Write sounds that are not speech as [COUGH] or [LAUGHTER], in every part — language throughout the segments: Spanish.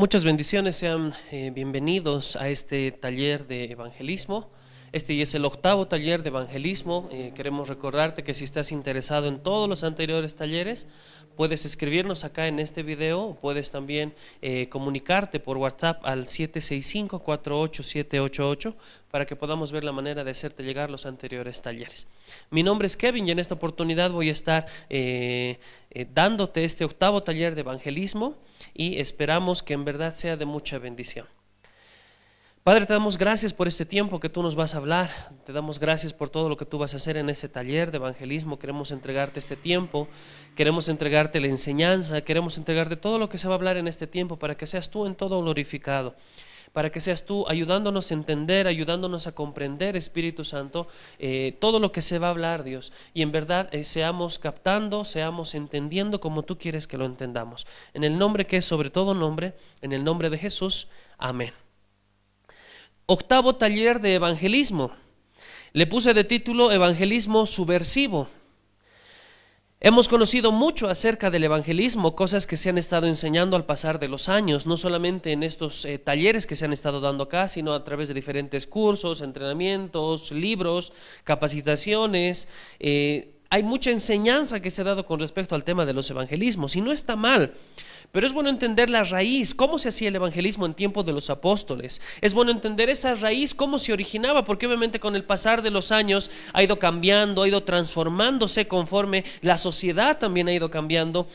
Muchas bendiciones, sean eh, bienvenidos a este taller de evangelismo. Este es el octavo taller de evangelismo. Eh, queremos recordarte que si estás interesado en todos los anteriores talleres, puedes escribirnos acá en este video, puedes también eh, comunicarte por WhatsApp al 765-48788 para que podamos ver la manera de hacerte llegar los anteriores talleres. Mi nombre es Kevin y en esta oportunidad voy a estar dándote este octavo taller de evangelismo y esperamos que en verdad sea de mucha bendición. Padre, te damos gracias por este tiempo que tú nos vas a hablar. Te damos gracias por todo lo que tú vas a hacer en este taller de evangelismo. Queremos entregarte este tiempo. Queremos entregarte la enseñanza. Queremos entregarte todo lo que se va a hablar en este tiempo para que seas tú en todo glorificado para que seas tú ayudándonos a entender, ayudándonos a comprender, Espíritu Santo, eh, todo lo que se va a hablar, Dios. Y en verdad eh, seamos captando, seamos entendiendo como tú quieres que lo entendamos. En el nombre que es sobre todo nombre, en el nombre de Jesús. Amén. Octavo taller de evangelismo. Le puse de título Evangelismo subversivo. Hemos conocido mucho acerca del evangelismo, cosas que se han estado enseñando al pasar de los años, no solamente en estos eh, talleres que se han estado dando acá, sino a través de diferentes cursos, entrenamientos, libros, capacitaciones. Eh, hay mucha enseñanza que se ha dado con respecto al tema de los evangelismos y no está mal. Pero es bueno entender la raíz, cómo se hacía el evangelismo en tiempo de los apóstoles. Es bueno entender esa raíz, cómo se originaba, porque obviamente con el pasar de los años ha ido cambiando, ha ido transformándose conforme la sociedad también ha ido cambiando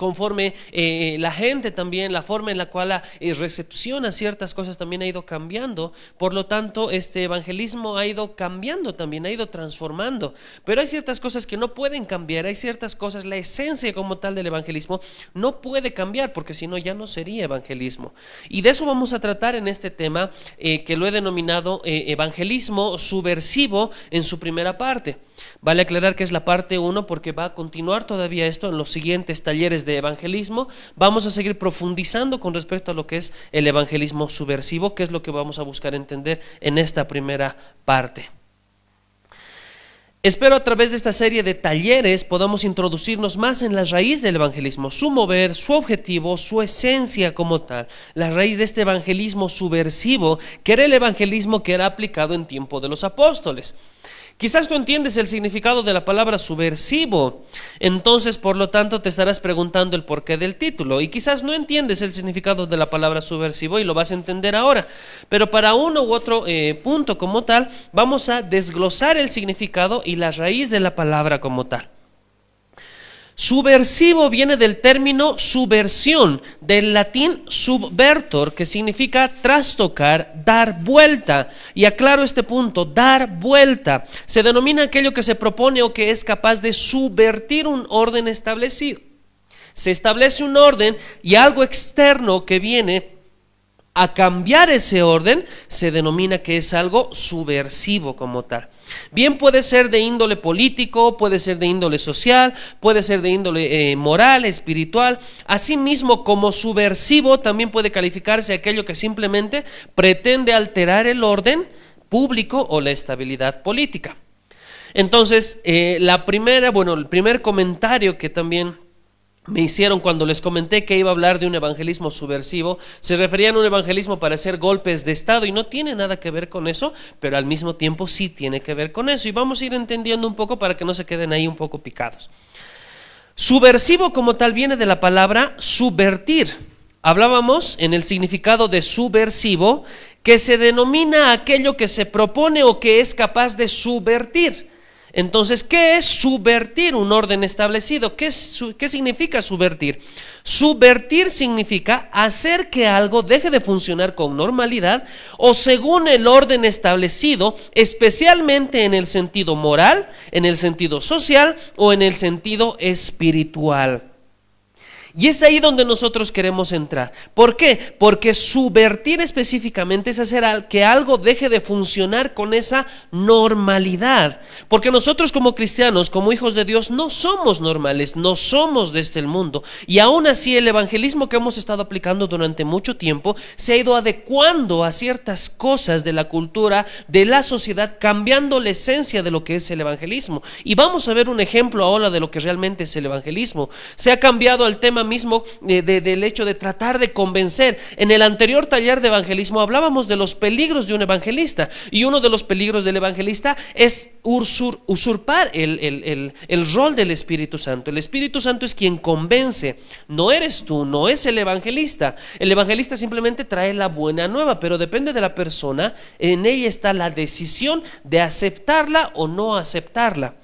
conforme eh, la gente también, la forma en la cual eh, recepciona ciertas cosas también ha ido cambiando. Por lo tanto, este evangelismo ha ido cambiando también, ha ido transformando. Pero hay ciertas cosas que no pueden cambiar, hay ciertas cosas, la esencia como tal del evangelismo no puede cambiar, porque si no ya no sería evangelismo. Y de eso vamos a tratar en este tema eh, que lo he denominado evangelismo subversivo en su primera parte. Vale aclarar que es la parte 1 porque va a continuar todavía esto en los siguientes talleres de evangelismo. Vamos a seguir profundizando con respecto a lo que es el evangelismo subversivo, que es lo que vamos a buscar entender en esta primera parte. Espero a través de esta serie de talleres podamos introducirnos más en la raíz del evangelismo, su mover, su objetivo, su esencia como tal, la raíz de este evangelismo subversivo, que era el evangelismo que era aplicado en tiempo de los apóstoles. Quizás tú entiendes el significado de la palabra subversivo, entonces por lo tanto te estarás preguntando el porqué del título. Y quizás no entiendes el significado de la palabra subversivo y lo vas a entender ahora, pero para uno u otro eh, punto como tal vamos a desglosar el significado y la raíz de la palabra como tal. Subversivo viene del término subversión, del latín subvertor, que significa trastocar, dar vuelta. Y aclaro este punto, dar vuelta. Se denomina aquello que se propone o que es capaz de subvertir un orden establecido. Se establece un orden y algo externo que viene a cambiar ese orden se denomina que es algo subversivo como tal. Bien puede ser de índole político, puede ser de índole social, puede ser de índole eh, moral, espiritual. Asimismo, como subversivo también puede calificarse aquello que simplemente pretende alterar el orden público o la estabilidad política. Entonces, eh, la primera, bueno, el primer comentario que también me hicieron cuando les comenté que iba a hablar de un evangelismo subversivo, se referían a un evangelismo para hacer golpes de Estado y no tiene nada que ver con eso, pero al mismo tiempo sí tiene que ver con eso y vamos a ir entendiendo un poco para que no se queden ahí un poco picados. Subversivo como tal viene de la palabra subvertir. Hablábamos en el significado de subversivo que se denomina aquello que se propone o que es capaz de subvertir. Entonces, ¿qué es subvertir un orden establecido? ¿Qué, significa subvertir? Subvertir significa hacer que algo deje de funcionar con normalidad o según el orden establecido, especialmente en el sentido moral, en el sentido social o en el sentido espiritual. Y es ahí donde nosotros queremos entrar. ¿Por qué? Porque subvertir específicamente es hacer que algo deje de funcionar con esa normalidad. Porque nosotros como cristianos, como hijos de Dios, no somos normales, no somos de este mundo. Y aún así el evangelismo que hemos estado aplicando durante mucho tiempo se ha ido adecuando a ciertas cosas de la cultura, de la sociedad, cambiando la esencia de lo que es el evangelismo. Y vamos a ver un ejemplo ahora de lo que realmente es el evangelismo. Se ha cambiado el tema mismo eh, del hecho de tratar de convencer. En el anterior taller de evangelismo hablábamos de los peligros de un evangelista y uno de los peligros del evangelista es usurpar el, el rol del Espíritu Santo. El Espíritu Santo es quien convence, no eres tú, no es el evangelista. El evangelista simplemente trae la buena nueva, pero depende de la persona, en ella está la decisión de aceptarla o no aceptarla.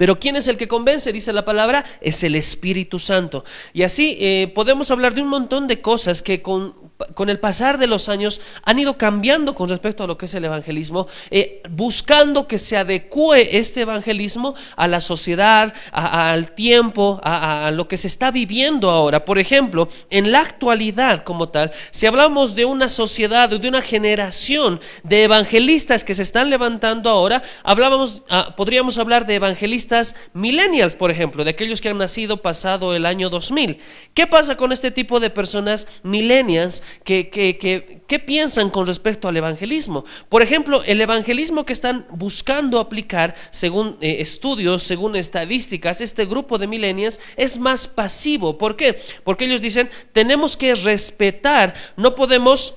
Pero ¿quién es el que convence? Dice la palabra, es el Espíritu Santo. Y así eh, podemos hablar de un montón de cosas que con con el pasar de los años han ido cambiando con respecto a lo que es el evangelismo, eh, buscando que se adecue este evangelismo a la sociedad, al tiempo, a, lo que se está viviendo ahora. Por ejemplo, en la actualidad como tal, si hablamos de una sociedad, de una generación de evangelistas que se están levantando ahora, hablábamos, ah, podríamos hablar de evangelistas millennials, por ejemplo, de aquellos que han nacido pasado el año 2000. ¿Qué pasa con este tipo de personas millennials? ¿Qué piensan con respecto al evangelismo. Por ejemplo, el evangelismo que están buscando aplicar, según eh, estudios, según estadísticas, este grupo de milenias es más pasivo. ¿Por qué? Porque ellos dicen, tenemos que respetar, no podemos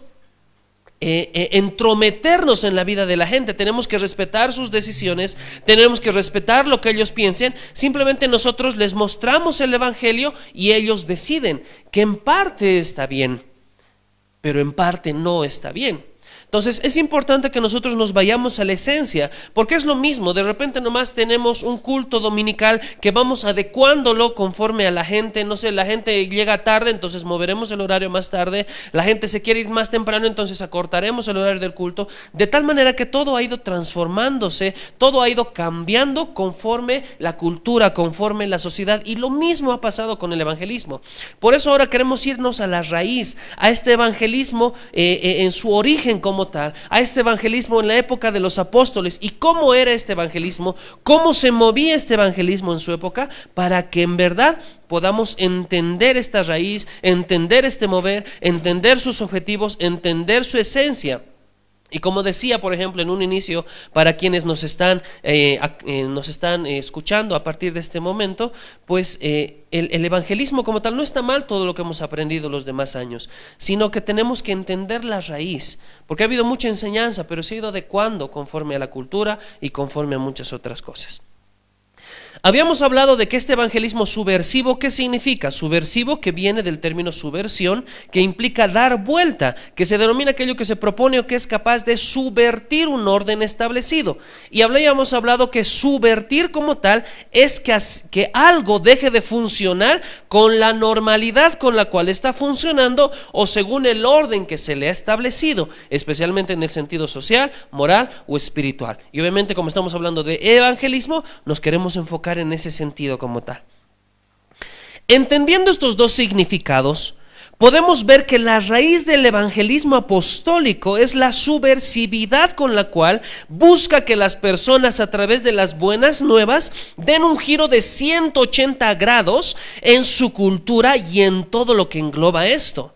eh, eh, entrometernos en la vida de la gente, tenemos que respetar sus decisiones, tenemos que respetar lo que ellos piensen, simplemente nosotros les mostramos el Evangelio y ellos deciden, que en parte está bien pero en parte no está bien. Entonces es importante que nosotros nos vayamos a la esencia, porque es lo mismo, de repente nomás tenemos un culto dominical que vamos adecuándolo conforme a la gente, no sé, la gente llega tarde, entonces moveremos el horario más tarde, la gente se quiere ir más temprano, entonces acortaremos el horario del culto, de tal manera que todo ha ido transformándose, todo ha ido cambiando conforme la cultura, conforme la sociedad, y lo mismo ha pasado con el evangelismo. Por eso ahora queremos irnos a la raíz, a este evangelismo eh, eh, en su origen como a este evangelismo en la época de los apóstoles. Y cómo era este evangelismo, cómo se movía este evangelismo en su época, para que en verdad podamos entender esta raíz, entender este mover, entender sus objetivos, entender su esencia. Y como decía, por ejemplo, en un inicio, para quienes nos están, eh, eh, nos están eh, escuchando a partir de este momento, pues el, el, evangelismo como tal no está mal todo lo que hemos aprendido los demás años, sino que tenemos que entender la raíz, porque ha habido mucha enseñanza, pero se ha ido adecuando conforme a la cultura y conforme a muchas otras cosas. Habíamos hablado de que este evangelismo subversivo, ¿qué significa? Subversivo que viene del término subversión, que implica dar vuelta, que se denomina aquello que se propone o que es capaz de subvertir un orden establecido. Y habíamos hablado que subvertir como tal es que, que algo deje de funcionar con la normalidad con la cual está funcionando o según el orden que se le ha establecido, especialmente en el sentido social, moral o espiritual. Y obviamente como estamos hablando de evangelismo, nos queremos enfocar en ese sentido como tal. Entendiendo estos dos significados, podemos ver que la raíz del evangelismo apostólico es la subversividad con la cual busca que las personas a través de las buenas nuevas den un giro de 180 grados en su cultura y en todo lo que engloba esto.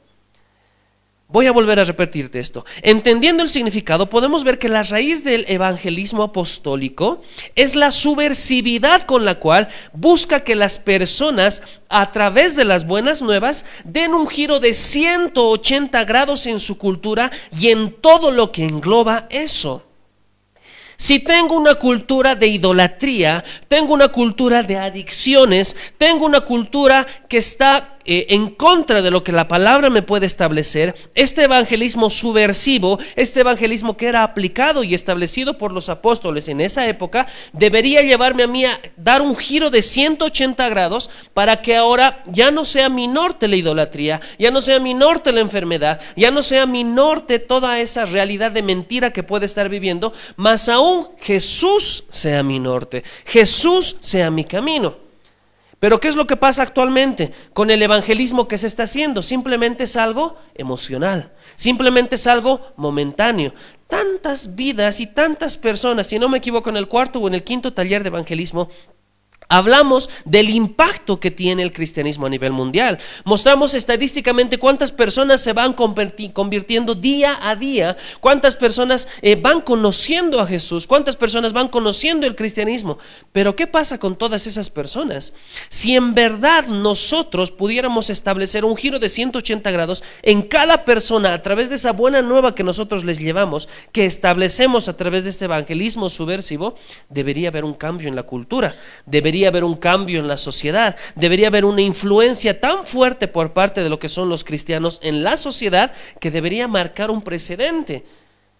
Voy a volver a repetirte esto. Entendiendo el significado, podemos ver que la raíz del evangelismo apostólico es la subversividad con la cual busca que las personas, a través de las buenas nuevas, den un giro de 180 grados en su cultura y en todo lo que engloba eso. Si tengo una cultura de idolatría, tengo una cultura de adicciones, tengo una cultura que está eh, en contra de lo que la palabra me puede establecer, este evangelismo subversivo, este evangelismo que era aplicado y establecido por los apóstoles en esa época, debería llevarme a mí a dar un giro de 180 grados para que ahora ya no sea mi norte la idolatría, ya no sea mi norte la enfermedad, ya no sea mi norte toda esa realidad de mentira que puede estar viviendo, más aún Jesús sea mi norte, Jesús sea mi camino. Pero ¿qué es lo que pasa actualmente con el evangelismo que se está haciendo? Simplemente es algo emocional, simplemente es algo momentáneo. Tantas vidas y tantas personas, si no me equivoco, en el cuarto o en el quinto taller de evangelismo, Hablamos del impacto que tiene el cristianismo a nivel mundial. Mostramos estadísticamente cuántas personas se van convirtiendo día a día, cuántas personas eh, van conociendo a Jesús, cuántas personas van conociendo el cristianismo. Pero ¿qué pasa con todas esas personas? Si en verdad nosotros pudiéramos establecer un giro de 180 grados en cada persona a través de esa buena nueva que nosotros les llevamos, que establecemos a través de este evangelismo subversivo, debería haber un cambio en la cultura. Debería debería haber un cambio en la sociedad, debería haber una influencia tan fuerte por parte de lo que son los cristianos en la sociedad que debería marcar un precedente.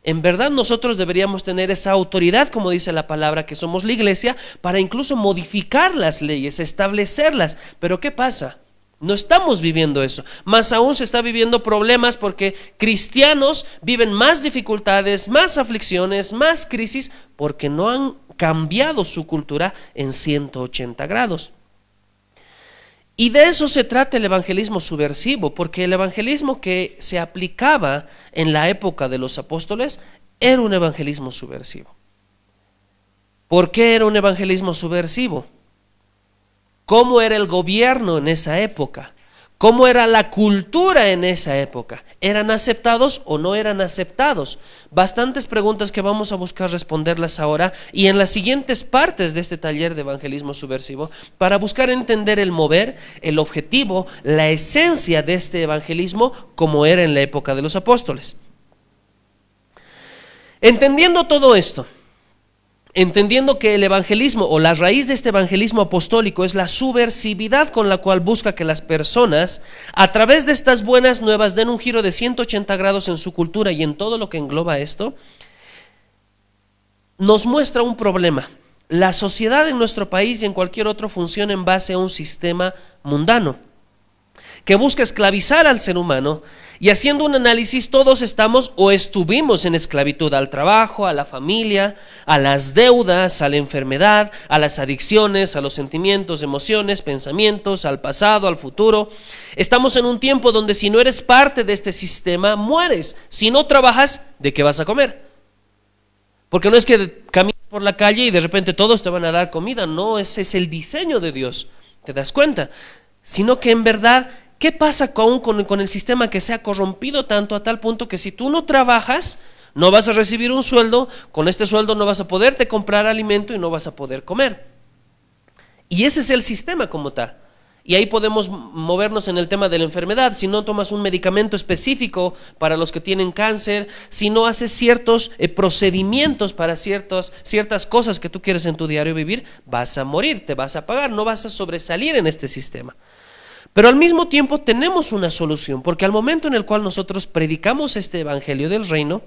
En verdad nosotros deberíamos tener esa autoridad, como dice la palabra, que somos la iglesia, para incluso modificar las leyes, establecerlas. Pero ¿qué pasa? No estamos viviendo eso. Más aún se está viviendo problemas porque cristianos viven más dificultades, más aflicciones, más crisis, porque no han cambiado su cultura en 180 grados. Y de eso se trata el evangelismo subversivo, porque el evangelismo que se aplicaba en la época de los apóstoles era un evangelismo subversivo. ¿Por qué era un evangelismo subversivo? ¿Cómo era el gobierno en esa época? ¿Cómo era la cultura en esa época? ¿Eran aceptados o no eran aceptados? Bastantes preguntas que vamos a buscar responderlas ahora y en las siguientes partes de este taller de evangelismo subversivo para buscar entender el mover, el objetivo, la esencia de este evangelismo como era en la época de los apóstoles. Entendiendo todo esto, entendiendo que el evangelismo o la raíz de este evangelismo apostólico es la subversividad con la cual busca que las personas, a través de estas buenas nuevas, den un giro de 180 grados en su cultura y en todo lo que engloba esto, nos muestra un problema. La sociedad en nuestro país y en cualquier otro funciona en base a un sistema mundano que busca esclavizar al ser humano y haciendo un análisis todos estamos o estuvimos en esclavitud al trabajo, a la familia, a las deudas, a la enfermedad, a las adicciones, a los sentimientos, emociones, pensamientos, al pasado, al futuro. Estamos en un tiempo donde si no eres parte de este sistema, mueres. Si no trabajas, ¿de qué vas a comer? Porque no es que caminas por la calle y de repente todos te van a dar comida, no, ese es el diseño de Dios, ¿te das cuenta? Sino que en verdad ¿Qué pasa con, con, el sistema que se ha corrompido tanto a tal punto que si tú no trabajas, no vas a recibir un sueldo, con este sueldo no vas a poderte comprar alimento y no vas a poder comer? Y ese es el sistema como tal. Y ahí podemos movernos en el tema de la enfermedad. Si no tomas un medicamento específico para los que tienen cáncer, si no haces ciertos eh, procedimientos para ciertos, ciertas cosas que tú quieres en tu diario vivir, vas a morir, te vas a pagar, no vas a sobresalir en este sistema. Pero al mismo tiempo tenemos una solución, porque al momento en el cual nosotros predicamos este Evangelio del Reino,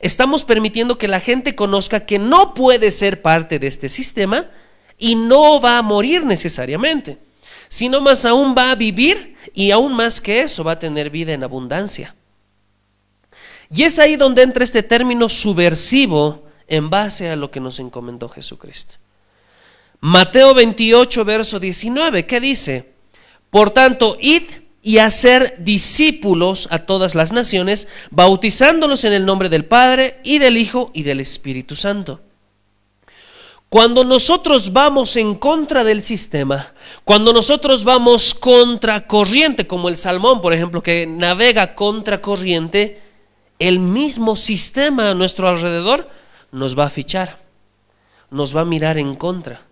estamos permitiendo que la gente conozca que no puede ser parte de este sistema y no va a morir necesariamente, sino más aún va a vivir y aún más que eso va a tener vida en abundancia. Y es ahí donde entra este término subversivo en base a lo que nos encomendó Jesucristo. Mateo 28, verso 19, ¿qué dice? Por tanto, id y hacer discípulos a todas las naciones, bautizándolos en el nombre del Padre y del Hijo y del Espíritu Santo. Cuando nosotros vamos en contra del sistema, cuando nosotros vamos contra corriente, como el salmón, por ejemplo, que navega contra corriente, el mismo sistema a nuestro alrededor nos va a fichar, nos va a mirar en contra.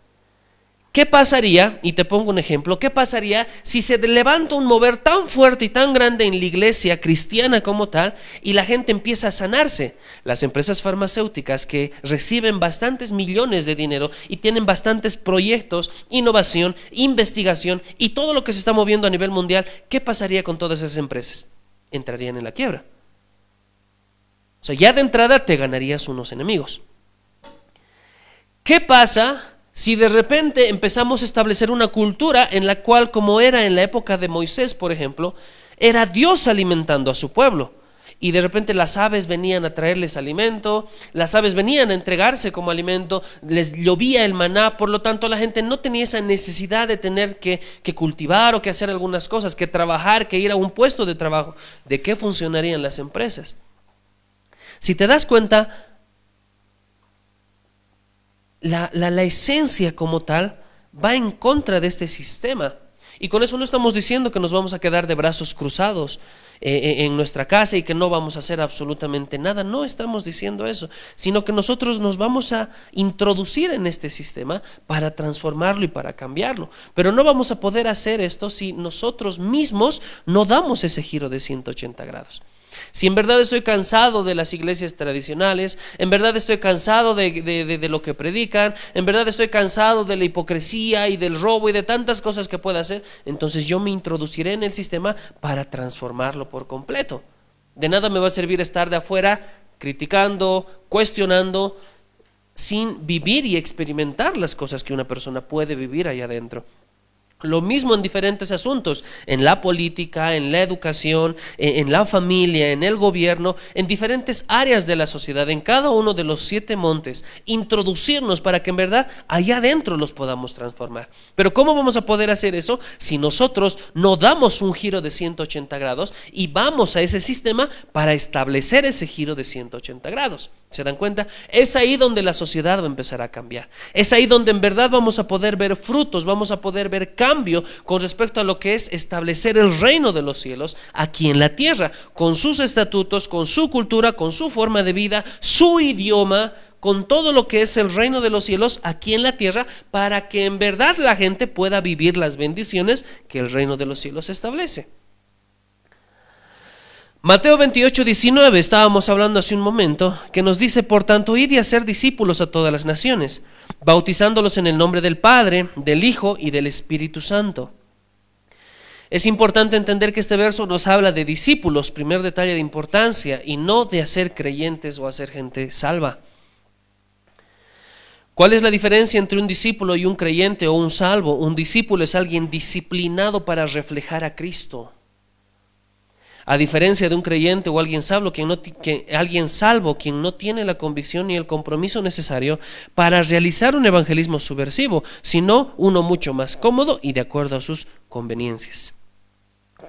¿Qué pasaría, y te pongo un ejemplo, qué pasaría si se levanta un mover tan fuerte y tan grande en la iglesia cristiana como tal y la gente empieza a sanarse? Las empresas farmacéuticas que reciben bastantes millones de dinero y tienen bastantes proyectos, innovación, investigación y todo lo que se está moviendo a nivel mundial, ¿qué pasaría con todas esas empresas? Entrarían en la quiebra. O sea, ya de entrada te ganarías unos enemigos. ¿Qué pasa? Si de repente empezamos a establecer una cultura en la cual, como era en la época de Moisés, por ejemplo, era Dios alimentando a su pueblo. Y de repente las aves venían a traerles alimento, las aves venían a entregarse como alimento, les llovía el maná, por lo tanto la gente no tenía esa necesidad de tener que, que cultivar o que hacer algunas cosas, que trabajar, que ir a un puesto de trabajo. ¿De qué funcionarían las empresas? Si te das cuenta, la, esencia como tal va en contra de este sistema. Y con eso no estamos diciendo que nos vamos a quedar de brazos cruzados eh, eh, en nuestra casa y que no vamos a hacer absolutamente nada. No estamos diciendo eso, sino que nosotros nos vamos a introducir en este sistema para transformarlo y para cambiarlo. Pero no vamos a poder hacer esto si nosotros mismos no damos ese giro de 180 grados. Si en verdad estoy cansado de las iglesias tradicionales, en verdad estoy cansado de, lo que predican, en verdad estoy cansado de la hipocresía y del robo y de tantas cosas que pueda hacer, entonces yo me introduciré en el sistema para transformarlo por completo. De nada me va a servir estar de afuera criticando, cuestionando, sin vivir y experimentar las cosas que una persona puede vivir allá adentro. Lo mismo en diferentes asuntos, en la política, en la educación, en, la familia, en el gobierno, en diferentes áreas de la sociedad, en cada uno de los siete montes, introducirnos para que en verdad allá adentro los podamos transformar. Pero ¿cómo vamos a poder hacer eso si nosotros no damos un giro de 180 grados y vamos a ese sistema para establecer ese giro de 180 grados? ¿Se dan cuenta? Es ahí donde la sociedad va a empezar a cambiar. Es ahí donde en verdad vamos a poder ver frutos, vamos a poder ver cambio con respecto a lo que es establecer el reino de los cielos aquí en la tierra, con sus estatutos, con su cultura, con su forma de vida, su idioma, con todo lo que es el reino de los cielos aquí en la tierra, para que en verdad la gente pueda vivir las bendiciones que el reino de los cielos establece. Mateo 28, 19, estábamos hablando hace un momento, que nos dice, por tanto, id y hacer discípulos a todas las naciones, bautizándolos en el nombre del Padre, del Hijo y del Espíritu Santo. Es importante entender que este verso nos habla de discípulos, primer detalle de importancia, y no de hacer creyentes o hacer gente salva. ¿Cuál es la diferencia entre un discípulo y un creyente o un salvo? Un discípulo es alguien disciplinado para reflejar a Cristo. A diferencia de un creyente o alguien salvo, quien no, alguien salvo quien no tiene la convicción ni el compromiso necesario para realizar un evangelismo subversivo, sino uno mucho más cómodo y de acuerdo a sus conveniencias.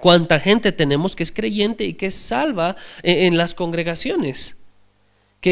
¿Cuánta gente tenemos que es creyente y que es salva en las congregaciones?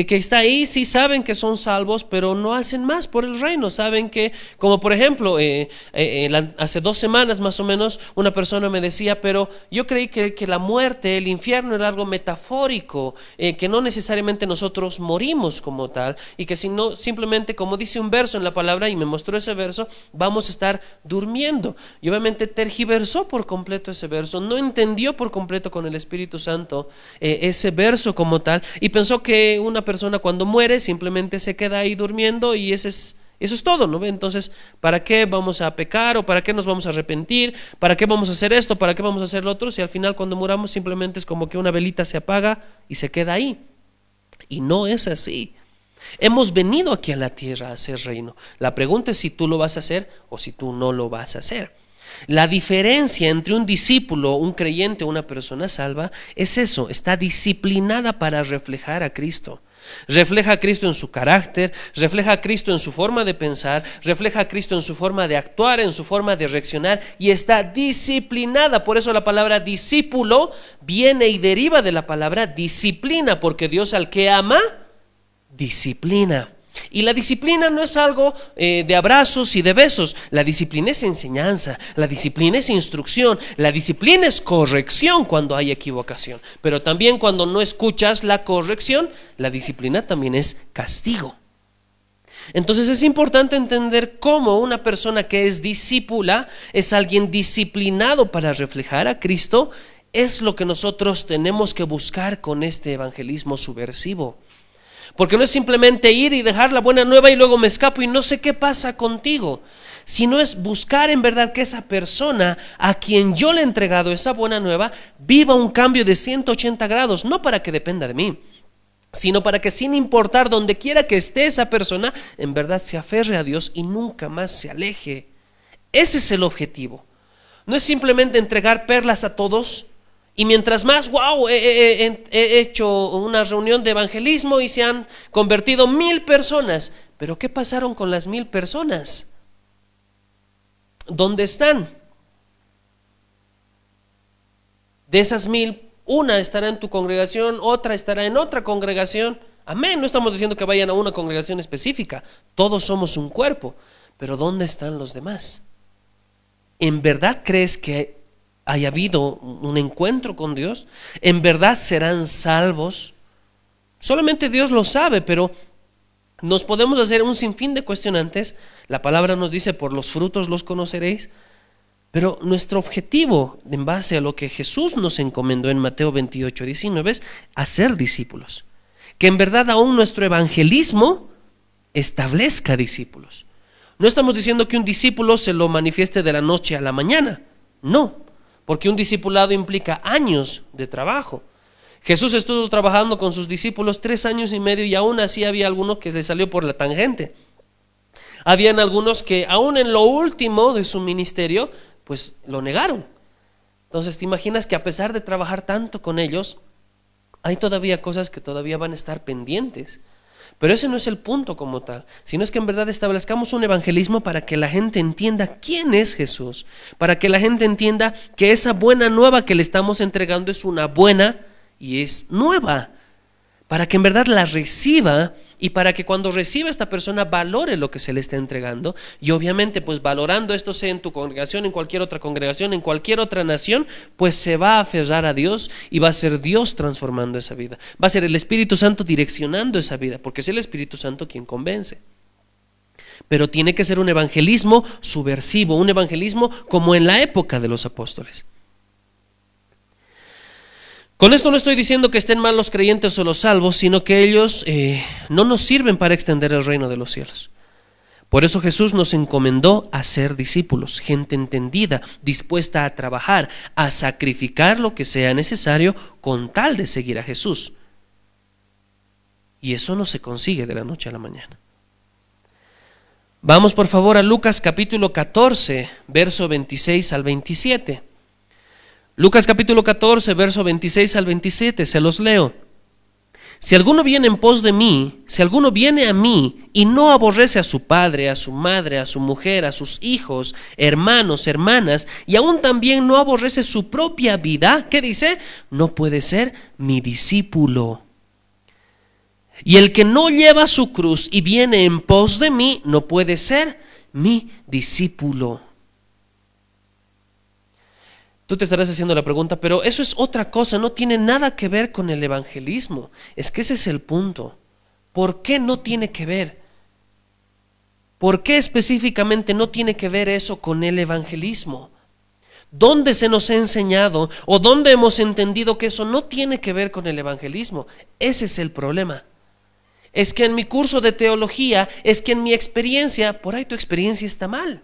Que, está ahí, sí saben que son salvos, pero no hacen más por el reino. Saben que, como por ejemplo, eh, eh, eh, hace dos semanas más o menos, una persona me decía, pero yo creí que, que la muerte, el infierno era algo metafórico, que no necesariamente nosotros morimos como tal, y que si no, simplemente como dice un verso en la palabra, y me mostró ese verso, vamos a estar durmiendo. Y obviamente tergiversó por completo ese verso, no entendió por completo con el Espíritu Santo ese verso como tal, y pensó que una persona cuando muere simplemente se queda ahí durmiendo y es, eso es todo, ¿no? Entonces, ¿para qué vamos a pecar o para qué nos vamos a arrepentir? ¿Para qué vamos a hacer esto? ¿Para qué vamos a hacer lo otro? Si al final cuando muramos simplemente es como que una velita se apaga y se queda ahí. Y no es así. Hemos venido aquí a la tierra a hacer reino. La pregunta es si tú lo vas a hacer o si tú no lo vas a hacer. La diferencia entre un discípulo, un creyente o una persona salva es eso, está disciplinada para reflejar a Cristo. Refleja a Cristo en su carácter, refleja a Cristo en su forma de pensar, refleja a Cristo en su forma de actuar, en su forma de reaccionar y está disciplinada. Por eso la palabra discípulo viene y deriva de la palabra disciplina, porque Dios al que ama, disciplina. Y la disciplina no es algo eh, de abrazos y de besos. La disciplina es enseñanza, la disciplina es instrucción, la disciplina es corrección cuando hay equivocación. Pero también cuando no escuchas la corrección, la disciplina también es castigo. Entonces es importante entender cómo una persona que es discípula es alguien disciplinado para reflejar a Cristo. Es lo que nosotros tenemos que buscar con este evangelismo subversivo. Porque no es simplemente ir y dejar la buena nueva y luego me escapo y no sé qué pasa contigo, sino es buscar en verdad que esa persona a quien yo le he entregado esa buena nueva viva un cambio de 180 grados, no para que dependa de mí, sino para que sin importar donde quiera que esté esa persona, en verdad se aferre a Dios y nunca más se aleje. Ese es el objetivo. No es simplemente entregar perlas a todos, y mientras más, wow, he, hecho una reunión de evangelismo y se han convertido mil personas. Pero ¿qué pasaron con las mil personas? ¿Dónde están? De esas mil, una estará en tu congregación, otra estará en otra congregación. Amén. No estamos diciendo que vayan a una congregación específica. Todos somos un cuerpo. pero ¿dónde están los demás? ¿En verdad crees que haya habido un encuentro con Dios? ¿En verdad serán salvos? Solamente Dios lo sabe, pero nos podemos hacer un sinfín de cuestionantes. La palabra nos dice, por los frutos los conoceréis. Pero nuestro objetivo, en base a lo que Jesús nos encomendó en Mateo 28, 19, es hacer discípulos. Que en verdad aún nuestro evangelismo establezca discípulos. No estamos diciendo que un discípulo se lo manifieste de la noche a la mañana. No, porque un discipulado implica años de trabajo. Jesús estuvo trabajando con sus discípulos tres años y medio y aún así había algunos que le salió por la tangente. Habían algunos que aún en lo último de su ministerio, pues lo negaron. Entonces te imaginas que a pesar de trabajar tanto con ellos, hay todavía cosas que todavía van a estar pendientes. Pero ese no es el punto como tal, sino es que en verdad establezcamos un evangelismo para que la gente entienda quién es Jesús, para que la gente entienda que esa buena nueva que le estamos entregando es una buena y es nueva, para que en verdad la reciba y para que cuando reciba esta persona valore lo que se le está entregando y obviamente pues valorando esto sea en tu congregación, en cualquier otra congregación, en cualquier otra nación, pues se va a aferrar a Dios y va a ser Dios transformando esa vida. Va a ser el Espíritu Santo direccionando esa vida, porque es el Espíritu Santo quien convence. Pero tiene que ser un evangelismo subversivo, un evangelismo como en la época de los apóstoles. Con esto no estoy diciendo que estén mal los creyentes o los salvos, sino que ellos eh, no nos sirven para extender el reino de los cielos. Por eso Jesús nos encomendó a ser discípulos, gente entendida, dispuesta a trabajar, a sacrificar lo que sea necesario con tal de seguir a Jesús. Y eso no se consigue de la noche a la mañana. Vamos por favor a Lucas capítulo 14, verso 26 al 27. Lucas capítulo 14, verso 26 al 27, se los leo. Si alguno viene en pos de mí, si alguno viene a mí y no aborrece a su padre, a su madre, a su mujer, a sus hijos, hermanos, hermanas, y aún también no aborrece su propia vida, ¿qué dice? No puede ser mi discípulo. Y el que no lleva su cruz y viene en pos de mí, no puede ser mi discípulo. Tú te estarás haciendo la pregunta, pero eso es otra cosa, no tiene nada que ver con el evangelismo. Es que ese es el punto. ¿Por qué no tiene que ver? ¿Por qué específicamente no tiene que ver eso con el evangelismo? ¿Dónde se nos ha enseñado o dónde hemos entendido que eso no tiene que ver con el evangelismo? Ese es el problema. Es que en mi curso de teología, es que en mi experiencia, por ahí tu experiencia está mal.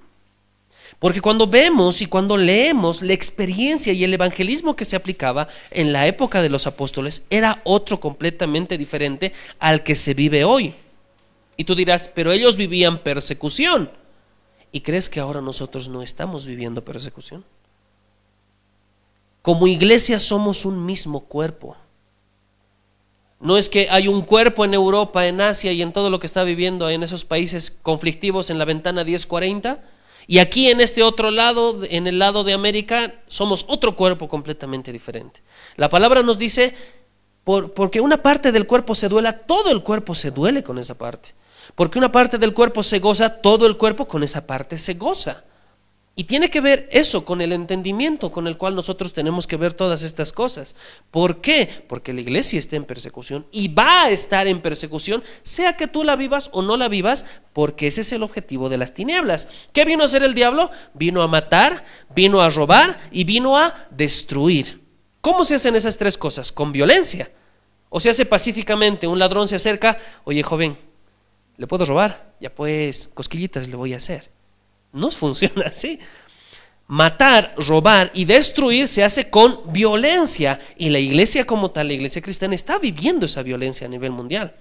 Porque cuando vemos y cuando leemos la experiencia y el evangelismo que se aplicaba en la época de los apóstoles era otro completamente diferente al que se vive hoy. Y tú dirás, pero ellos vivían persecución. ¿Y crees que ahora nosotros no estamos viviendo persecución? Como iglesia somos un mismo cuerpo. No es que hay un cuerpo en Europa, en Asia y en todo lo que está viviendo en esos países conflictivos en la ventana 1040 y aquí en este otro lado, en el lado de América, somos otro cuerpo completamente diferente. La palabra nos dice, por, porque una parte del cuerpo se duela, todo el cuerpo se duele con esa parte. Porque una parte del cuerpo se goza, todo el cuerpo con esa parte se goza. Y tiene que ver eso con el entendimiento con el cual nosotros tenemos que ver todas estas cosas. ¿Por qué? Porque la iglesia está en persecución y va a estar en persecución, sea que tú la vivas o no la vivas, porque ese es el objetivo de las tinieblas. ¿Qué vino a hacer el diablo? Vino a matar, vino a robar y vino a destruir. ¿Cómo se hacen esas tres cosas? Con violencia. O se hace pacíficamente, un ladrón se acerca, oye joven, ¿le puedo robar? Ya pues, cosquillitas le voy a hacer. No funciona así. Matar, robar y destruir se hace con violencia y la iglesia como tal, la iglesia cristiana está viviendo esa violencia a nivel mundial.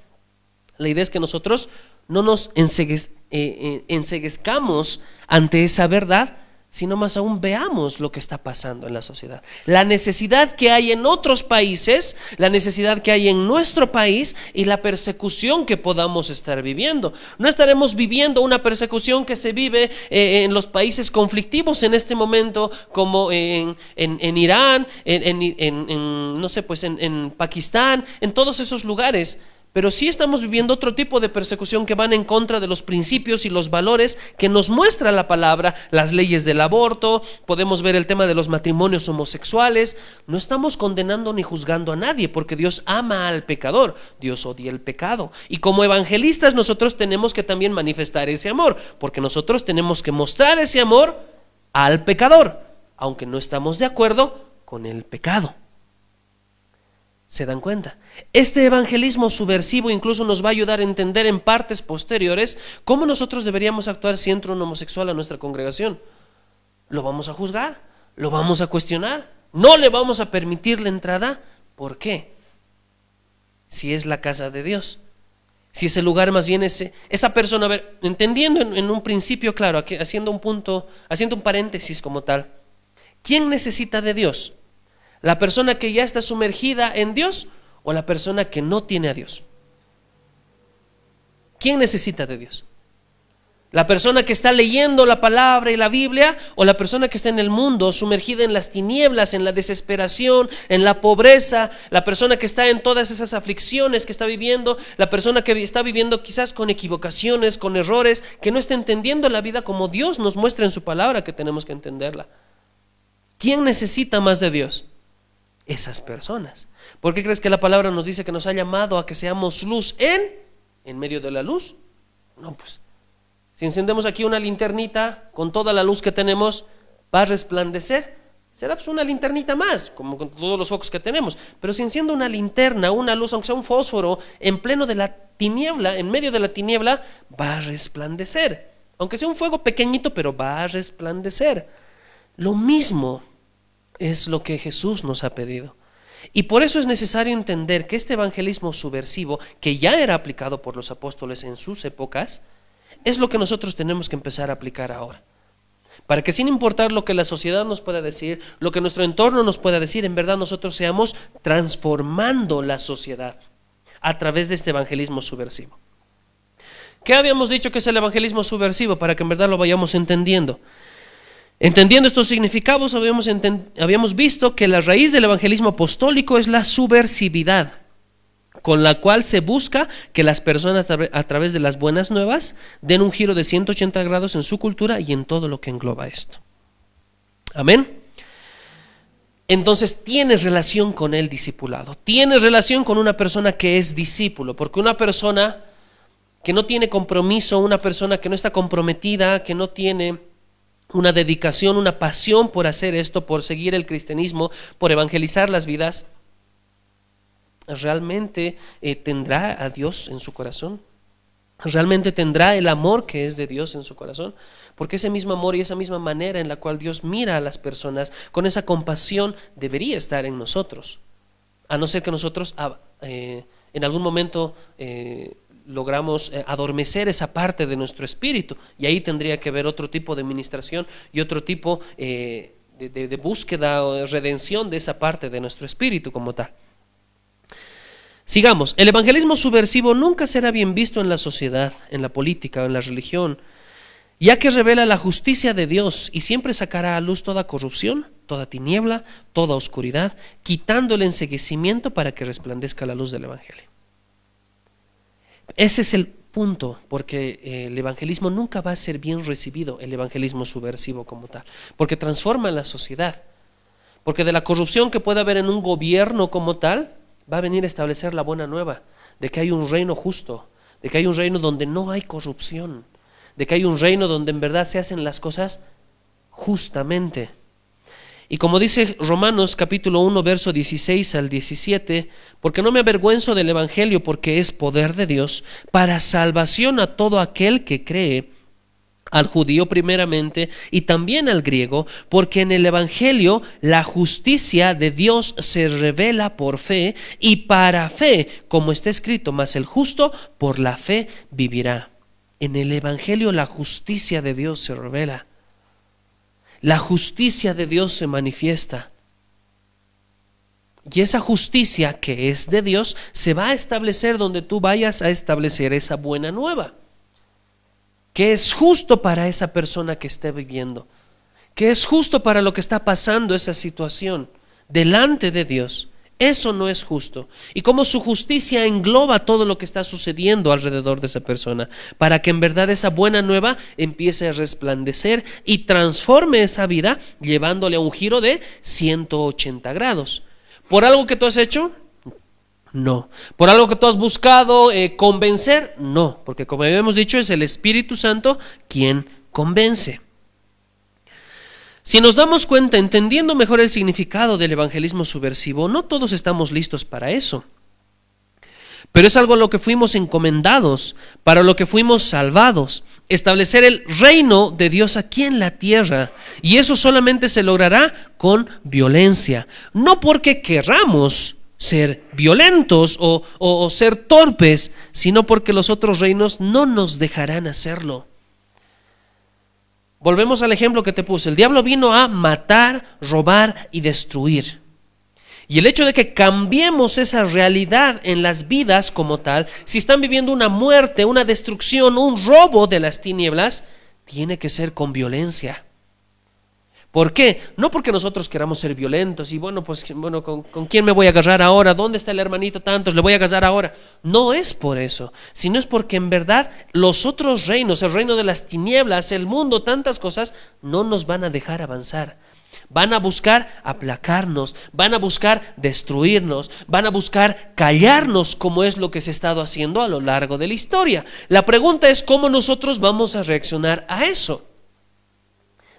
La idea es que nosotros no nos eh, eh, enseguezcamos ante esa verdad, sino más aún veamos lo que está pasando en la sociedad. La necesidad que hay en otros países, la necesidad que hay en nuestro país y la persecución que podamos estar viviendo. No estaremos viviendo una persecución que se vive eh, en los países conflictivos en este momento, como en, Irán, en, no sé, pues en Pakistán, en todos esos lugares pero sí estamos viviendo otro tipo de persecución que van en contra de los principios y los valores que nos muestra la palabra, las leyes del aborto, podemos ver el tema de los matrimonios homosexuales. No estamos condenando ni juzgando a nadie, porque Dios ama al pecador, Dios odia el pecado. Y como evangelistas nosotros tenemos que también manifestar ese amor, porque nosotros tenemos que mostrar ese amor al pecador, aunque no estamos de acuerdo con el pecado. ¿Se dan cuenta? Este evangelismo subversivo incluso nos va a ayudar a entender en partes posteriores cómo nosotros deberíamos actuar si entra un homosexual a nuestra congregación. Lo vamos a juzgar, lo vamos a cuestionar, no le vamos a permitir la entrada. ¿Por qué? Si es la casa de Dios. Si ese lugar más bien es esa persona, a ver, entendiendo en, en un principio, claro, haciendo un punto, haciendo un paréntesis como tal, ¿quién necesita de Dios? ¿La persona que ya está sumergida en Dios o la persona que no tiene a Dios? ¿Quién necesita de Dios? ¿La persona que está leyendo la palabra y la Biblia o la persona que está en el mundo sumergida en las tinieblas, en la desesperación, en la pobreza, la persona que está en todas esas aflicciones que está viviendo, la persona que está viviendo quizás con equivocaciones, con errores, que no está entendiendo la vida como Dios nos muestra en su palabra que tenemos que entenderla? ¿Quién necesita más de Dios? Esas personas. ¿Por qué crees que la palabra nos dice que nos ha llamado a que seamos luz en, en medio de la luz? No, pues, si encendemos aquí una linternita con toda la luz que tenemos, va a resplandecer. Será pues una linternita más, como con todos los focos que tenemos. Pero si enciende una linterna, una luz, aunque sea un fósforo, en pleno de la tiniebla, en medio de la tiniebla, va a resplandecer. Aunque sea un fuego pequeñito, pero va a resplandecer. Lo mismo es lo que Jesús nos ha pedido. Y por eso es necesario entender que este evangelismo subversivo, que ya era aplicado por los apóstoles en sus épocas, es lo que nosotros tenemos que empezar a aplicar ahora. Para que sin importar lo que la sociedad nos pueda decir, lo que nuestro entorno nos pueda decir, en verdad nosotros seamos transformando la sociedad a través de este evangelismo subversivo. ¿Qué habíamos dicho que es el evangelismo subversivo para que en verdad lo vayamos entendiendo? Entendiendo estos significados, habíamos, habíamos, visto que la raíz del evangelismo apostólico es la subversividad, con la cual se busca que las personas a través de las buenas nuevas den un giro de 180 grados en su cultura y en todo lo que engloba esto. Amén. Entonces tienes relación con el discipulado, tienes relación con una persona que es discípulo, porque una persona que no tiene compromiso, una persona que no está comprometida, que no tiene una dedicación, una pasión por hacer esto, por seguir el cristianismo, por evangelizar las vidas, realmente eh, tendrá a Dios en su corazón. Realmente tendrá el amor que es de Dios en su corazón. Porque ese mismo amor y esa misma manera en la cual Dios mira a las personas, con esa compasión, debería estar en nosotros. A no ser que nosotros ah, eh, en algún momento eh, logramos eh, adormecer esa parte de nuestro espíritu. Y ahí tendría que haber otro tipo de ministración y otro tipo eh, de, búsqueda o de redención de esa parte de nuestro espíritu como tal. Sigamos, el evangelismo subversivo nunca será bien visto en la sociedad, en la política o en la religión, ya que revela la justicia de Dios y siempre sacará a luz toda corrupción, toda tiniebla, toda oscuridad, quitando el enseguecimiento para que resplandezca la luz del Evangelio. Ese es el punto, porque eh, el evangelismo nunca va a ser bien recibido, el evangelismo subversivo como tal, porque transforma la sociedad. Porque de la corrupción que puede haber en un gobierno como tal, va a venir a establecer la buena nueva, de que hay un reino justo, de que hay un reino donde no hay corrupción, de que hay un reino donde en verdad se hacen las cosas justamente. Y como dice Romanos capítulo 1, verso 16 al 17, porque no me avergüenzo del Evangelio, porque es poder de Dios para salvación a todo aquel que cree, al judío primeramente y también al griego, porque en el Evangelio la justicia de Dios se revela por fe y para fe, como está escrito, mas el justo por la fe vivirá. En el Evangelio la justicia de Dios se revela la justicia de Dios se manifiesta. Y esa justicia que es de Dios se va a establecer donde tú vayas a establecer esa buena nueva. Que es justo para esa persona que esté viviendo. Que es justo para lo que está pasando esa situación. Delante de Dios Eso no es justo. Y como su justicia engloba todo lo que está sucediendo alrededor de esa persona, para que en verdad esa buena nueva empiece a resplandecer y transforme esa vida llevándole a un giro de 180 grados. ¿Por algo que tú has hecho? No. ¿Por algo que tú has buscado eh, convencer? No, porque como habíamos dicho es el Espíritu Santo quien convence. Si nos damos cuenta, entendiendo mejor el significado del evangelismo subversivo, no todos estamos listos para eso. Pero es algo a lo que fuimos encomendados, para lo que fuimos salvados, establecer el reino de Dios aquí en la tierra. Y eso solamente se logrará con violencia. No porque querramos ser violentos o, o ser torpes, sino porque los otros reinos no nos dejarán hacerlo. Volvemos al ejemplo que te puse. El diablo vino a matar, robar y destruir. Y el hecho de que cambiemos esa realidad en las vidas como tal, si están viviendo una muerte, una destrucción, un robo de las tinieblas, tiene que ser con violencia. ¿Por qué? No porque nosotros queramos ser violentos y bueno, pues bueno, ¿con, quién me voy a agarrar ahora? ¿Dónde está el hermanito tantos? Le voy a agarrar ahora. No es por eso, sino es porque en verdad los otros reinos, el reino de las tinieblas, el mundo, tantas cosas, no nos van a dejar avanzar. Van a buscar aplacarnos, van a buscar destruirnos, van a buscar callarnos como es lo que se ha estado haciendo a lo largo de la historia. La pregunta es cómo nosotros vamos a reaccionar a eso.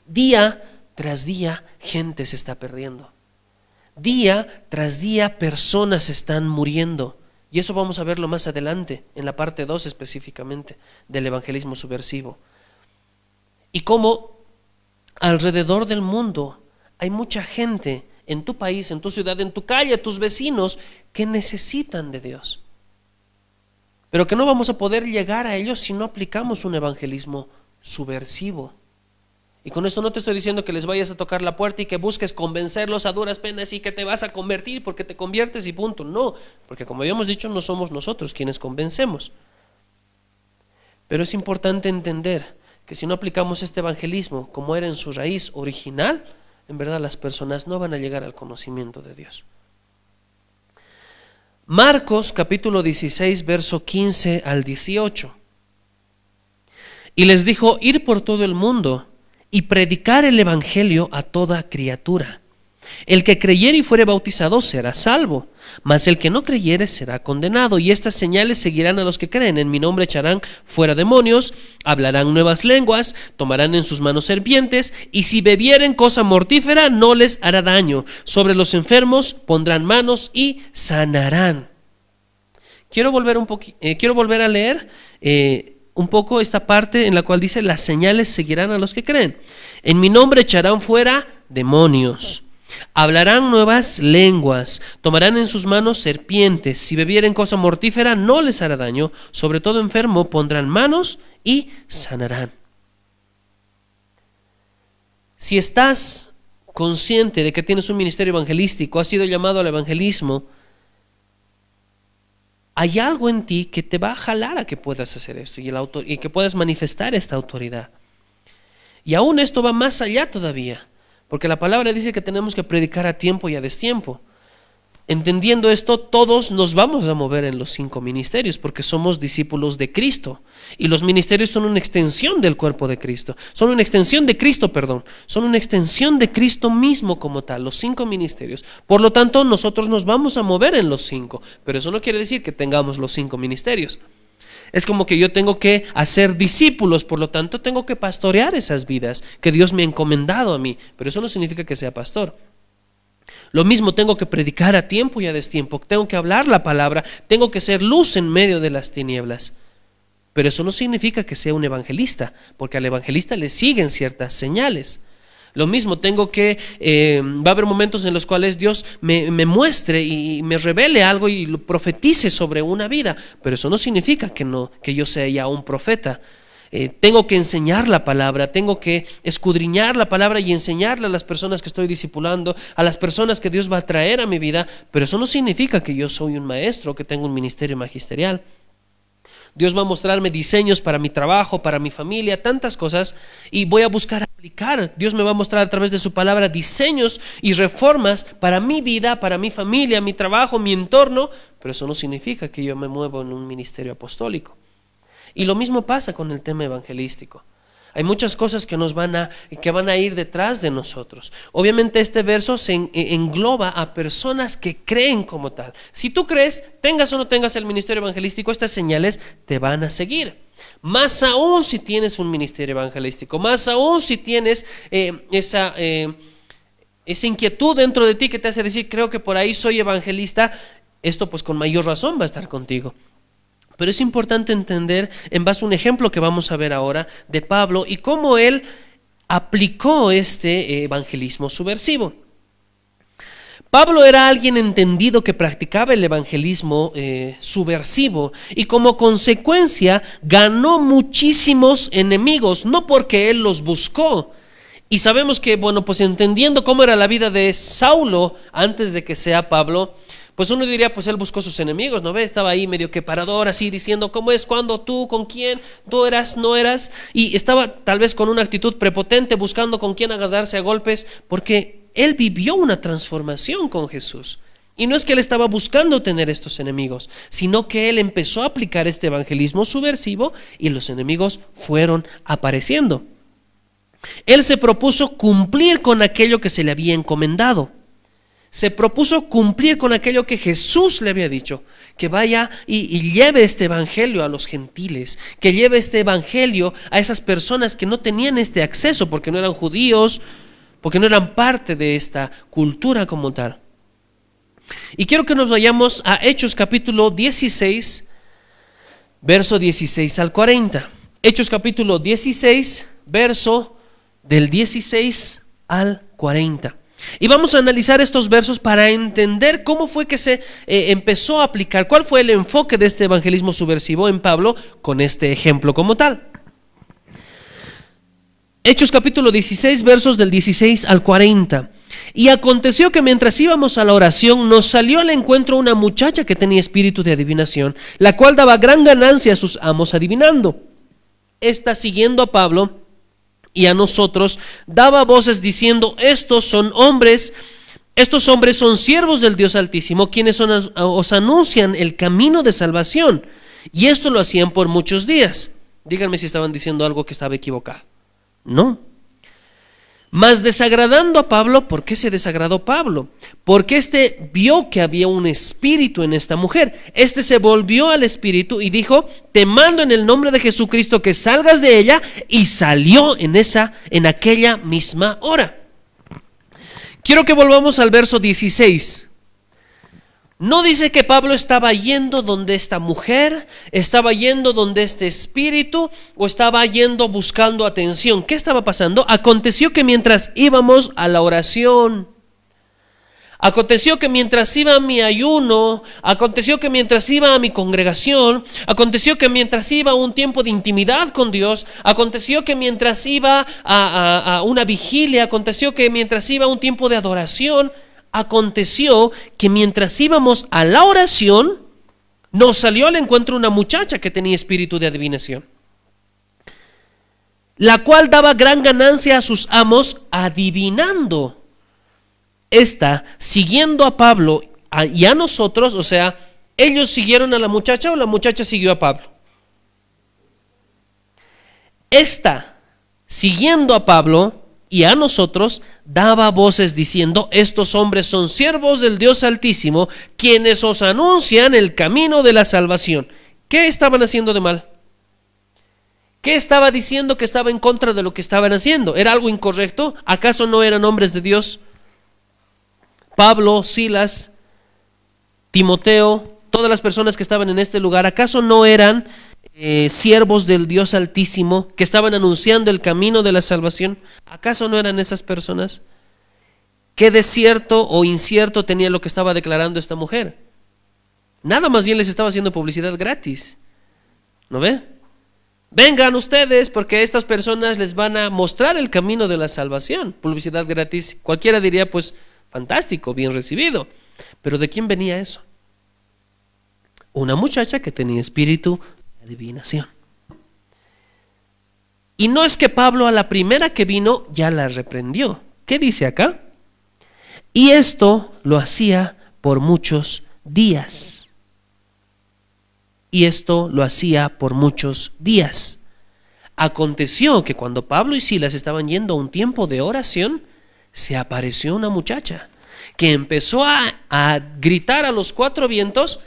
Día tras día gente se está perdiendo. Día tras día personas están muriendo. Y eso vamos a verlo más adelante, en la parte 2 específicamente del evangelismo subversivo. Y cómo alrededor del mundo hay mucha gente en tu país, en tu ciudad, en tu calle, tus vecinos, que necesitan de Dios. Pero que no vamos a poder llegar a ellos si no aplicamos un evangelismo subversivo. Y con esto no te estoy diciendo que les vayas a tocar la puerta y que busques convencerlos a duras penas y que te vas a convertir porque te conviertes y punto. No, porque como habíamos dicho, no somos nosotros quienes convencemos. Pero es importante entender que si no aplicamos este evangelismo como era en su raíz original, en verdad las personas no van a llegar al conocimiento de Dios. Marcos capítulo 16, verso 15 al 18. Y les dijo, ir por todo el mundo y predicar el Evangelio a toda criatura. El que creyere y fuere bautizado será salvo, mas el que no creyere será condenado. Y estas señales seguirán a los que creen. En mi nombre echarán fuera demonios, hablarán nuevas lenguas, tomarán en sus manos serpientes, y si bebieren cosa mortífera no les hará daño. Sobre los enfermos pondrán manos y sanarán. Quiero volver, un eh, quiero volver a leer. Eh, un poco esta parte en la cual dice, las señales seguirán a los que creen. En mi nombre echarán fuera demonios. Hablarán nuevas lenguas, tomarán en sus manos serpientes, si bebieren cosa mortífera no les hará daño, sobre todo enfermo pondrán manos y sanarán. Si estás consciente de que tienes un ministerio evangelístico, has sido llamado al evangelismo, hay algo en ti que te va a jalar a que puedas hacer esto y, el y que puedas manifestar esta autoridad. Y aún esto va más allá todavía, porque la palabra dice que tenemos que predicar a tiempo y a destiempo. Entendiendo esto, todos nos vamos a mover en los cinco ministerios porque somos discípulos de Cristo. Y los ministerios son una extensión del cuerpo de Cristo. Son una extensión de Cristo, perdón. Son una extensión de Cristo mismo como tal, los cinco ministerios. Por lo tanto, nosotros nos vamos a mover en los cinco. Pero eso no quiere decir que tengamos los cinco ministerios. Es como que yo tengo que hacer discípulos, por lo tanto tengo que pastorear esas vidas que Dios me ha encomendado a mí. Pero eso no significa que sea pastor. Lo mismo tengo que predicar a tiempo y a destiempo, tengo que hablar la palabra, tengo que ser luz en medio de las tinieblas. Pero eso no significa que sea un evangelista, porque al evangelista le siguen ciertas señales. Lo mismo, tengo que, eh, va a haber momentos en los cuales Dios me, me, muestre y me revele algo y lo profetice sobre una vida, pero eso no significa que, no, que yo sea ya un profeta. Eh, tengo que enseñar la palabra, tengo que escudriñar la palabra y enseñarle a las personas que estoy discipulando, a las personas que Dios va a traer a mi vida, pero eso no significa que yo soy un maestro, que tengo un ministerio magisterial. Dios va a mostrarme diseños para mi trabajo, para mi familia, tantas cosas, y voy a buscar aplicar. Dios me va a mostrar a través de su palabra diseños y reformas para mi vida, para mi familia, mi trabajo, mi entorno, pero eso no significa que yo me muevo en un ministerio apostólico. Y lo mismo pasa con el tema evangelístico. Hay muchas cosas que nos van a que van a ir detrás de nosotros. Obviamente este verso se e, engloba a personas que creen como tal. Si tú crees, tengas o no tengas el ministerio evangelístico, estas señales te van a seguir. Más aún si tienes un ministerio evangelístico, más aún si tienes eh, esa eh, esa inquietud dentro de ti que te hace decir, creo que por ahí soy evangelista, esto pues con mayor razón va a estar contigo. Pero es importante entender, en base a un ejemplo que vamos a ver ahora de Pablo y cómo él aplicó este evangelismo subversivo. Pablo era alguien entendido que practicaba el evangelismo eh, subversivo y como consecuencia ganó muchísimos enemigos, no porque él los buscó. Y sabemos que, bueno, pues entendiendo cómo era la vida de Saulo antes de que sea Pablo, pues uno diría, pues él buscó sus enemigos, ¿no ve? Estaba ahí medio que parador, así diciendo, ¿cómo es? ¿Cuándo? ¿Tú? ¿Con quién? ¿Tú eras? ¿No eras? Y estaba tal vez con una actitud prepotente, buscando con quién agarrarse a golpes, porque él vivió una transformación con Jesús. Y no es que él estaba buscando tener estos enemigos, sino que él empezó a aplicar este evangelismo subversivo y los enemigos fueron apareciendo. Él se propuso cumplir con aquello que se le había encomendado se propuso cumplir con aquello que Jesús le había dicho, que vaya y, lleve este evangelio a los gentiles, que lleve este evangelio a esas personas que no tenían este acceso porque no eran judíos, porque no eran parte de esta cultura como tal. Y quiero que nos vayamos a Hechos capítulo 16, verso 16 al 40. Hechos capítulo 16, verso del 16 al 40. Y vamos a analizar estos versos para entender cómo fue que se eh, empezó a aplicar, cuál fue el enfoque de este evangelismo subversivo en Pablo con este ejemplo como tal. Hechos capítulo 16, versos del 16 al 40. Y aconteció que mientras íbamos a la oración nos salió al encuentro una muchacha que tenía espíritu de adivinación, la cual daba gran ganancia a sus amos adivinando. Esta siguiendo a Pablo, y a nosotros, daba voces diciendo, estos son hombres, estos hombres son siervos del Dios Altísimo, quienes os anuncian el camino de salvación. Y esto lo hacían por muchos días. Díganme si estaban diciendo algo que estaba equivocado. No. Mas desagradando a Pablo, ¿por qué se desagradó Pablo? Porque éste vio que había un espíritu en esta mujer. Este se volvió al espíritu y dijo, te mando en el nombre de Jesucristo que salgas de ella y salió en esa en aquella misma hora. Quiero que volvamos al verso 16. No dice que Pablo estaba yendo donde esta mujer, estaba yendo donde este espíritu o estaba yendo buscando atención. ¿Qué estaba pasando? Aconteció que mientras íbamos a la oración, aconteció que mientras iba a mi ayuno, aconteció que mientras iba a mi congregación, aconteció que mientras iba a un tiempo de intimidad con Dios, aconteció que mientras iba a, una vigilia, aconteció que mientras iba a un tiempo de adoración, aconteció que mientras íbamos a la oración, nos salió al encuentro una muchacha que tenía espíritu de adivinación, la cual daba gran ganancia a sus amos adivinando. Esta, siguiendo a Pablo y a nosotros, o sea, ellos siguieron a la muchacha o la muchacha siguió a Pablo. Esta, siguiendo a Pablo, y a nosotros daba voces diciendo, estos hombres son siervos del Dios Altísimo, quienes os anuncian el camino de la salvación. ¿Qué estaban haciendo de mal? ¿Qué estaba diciendo que estaba en contra de lo que estaban haciendo? ¿Era algo incorrecto? ¿Acaso no eran hombres de Dios? Pablo, Silas, Timoteo, todas las personas que estaban en este lugar, ¿acaso no eran eh, siervos del Dios Altísimo que estaban anunciando el camino de la salvación? ¿Acaso no eran esas personas? ¿Qué desierto o incierto tenía lo que estaba declarando esta mujer? Nada más bien les estaba haciendo publicidad gratis. ¿No ve? Vengan ustedes porque estas personas les van a mostrar el camino de la salvación. Publicidad gratis. Cualquiera diría, pues, fantástico, bien recibido. Pero ¿de quién venía eso? Una muchacha que tenía espíritu adivinación. Y no es que Pablo a la primera que vino ya la reprendió. ¿Qué dice acá? Y esto lo hacía por muchos días. Y esto lo hacía por muchos días. Aconteció que cuando Pablo y Silas estaban yendo a un tiempo de oración, se apareció una muchacha que empezó a, a gritar a los cuatro vientos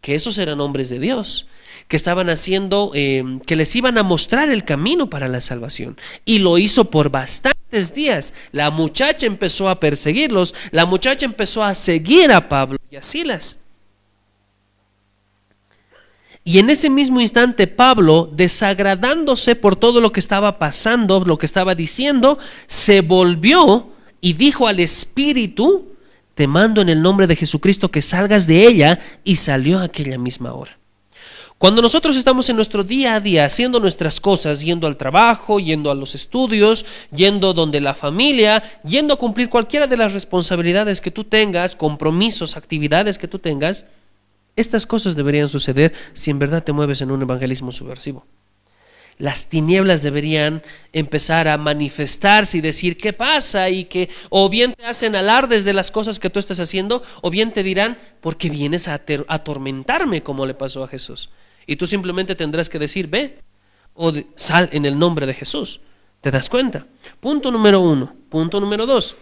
que esos eran hombres de Dios que estaban haciendo, eh, que les iban a mostrar el camino para la salvación. Y lo hizo por bastantes días. La muchacha empezó a perseguirlos, la muchacha empezó a seguir a Pablo y a Silas. Y en ese mismo instante Pablo, desagradándose por todo lo que estaba pasando, lo que estaba diciendo, se volvió y dijo al Espíritu, te mando en el nombre de Jesucristo que salgas de ella, y salió aquella misma hora. Cuando nosotros estamos en nuestro día a día haciendo nuestras cosas, yendo al trabajo, yendo a los estudios, yendo donde la familia, yendo a cumplir cualquiera de las responsabilidades que tú tengas, compromisos, actividades que tú tengas, estas cosas deberían suceder si en verdad te mueves en un evangelismo subversivo. Las tinieblas deberían empezar a manifestarse y decir qué pasa y que o bien te hacen alardes de las cosas que tú estás haciendo o bien te dirán, ¿por qué vienes a atormentarme como le pasó a Jesús? Y tú simplemente tendrás que decir, ve, o sal en el nombre de Jesús. ¿Te das cuenta? Punto número uno. Punto número dos.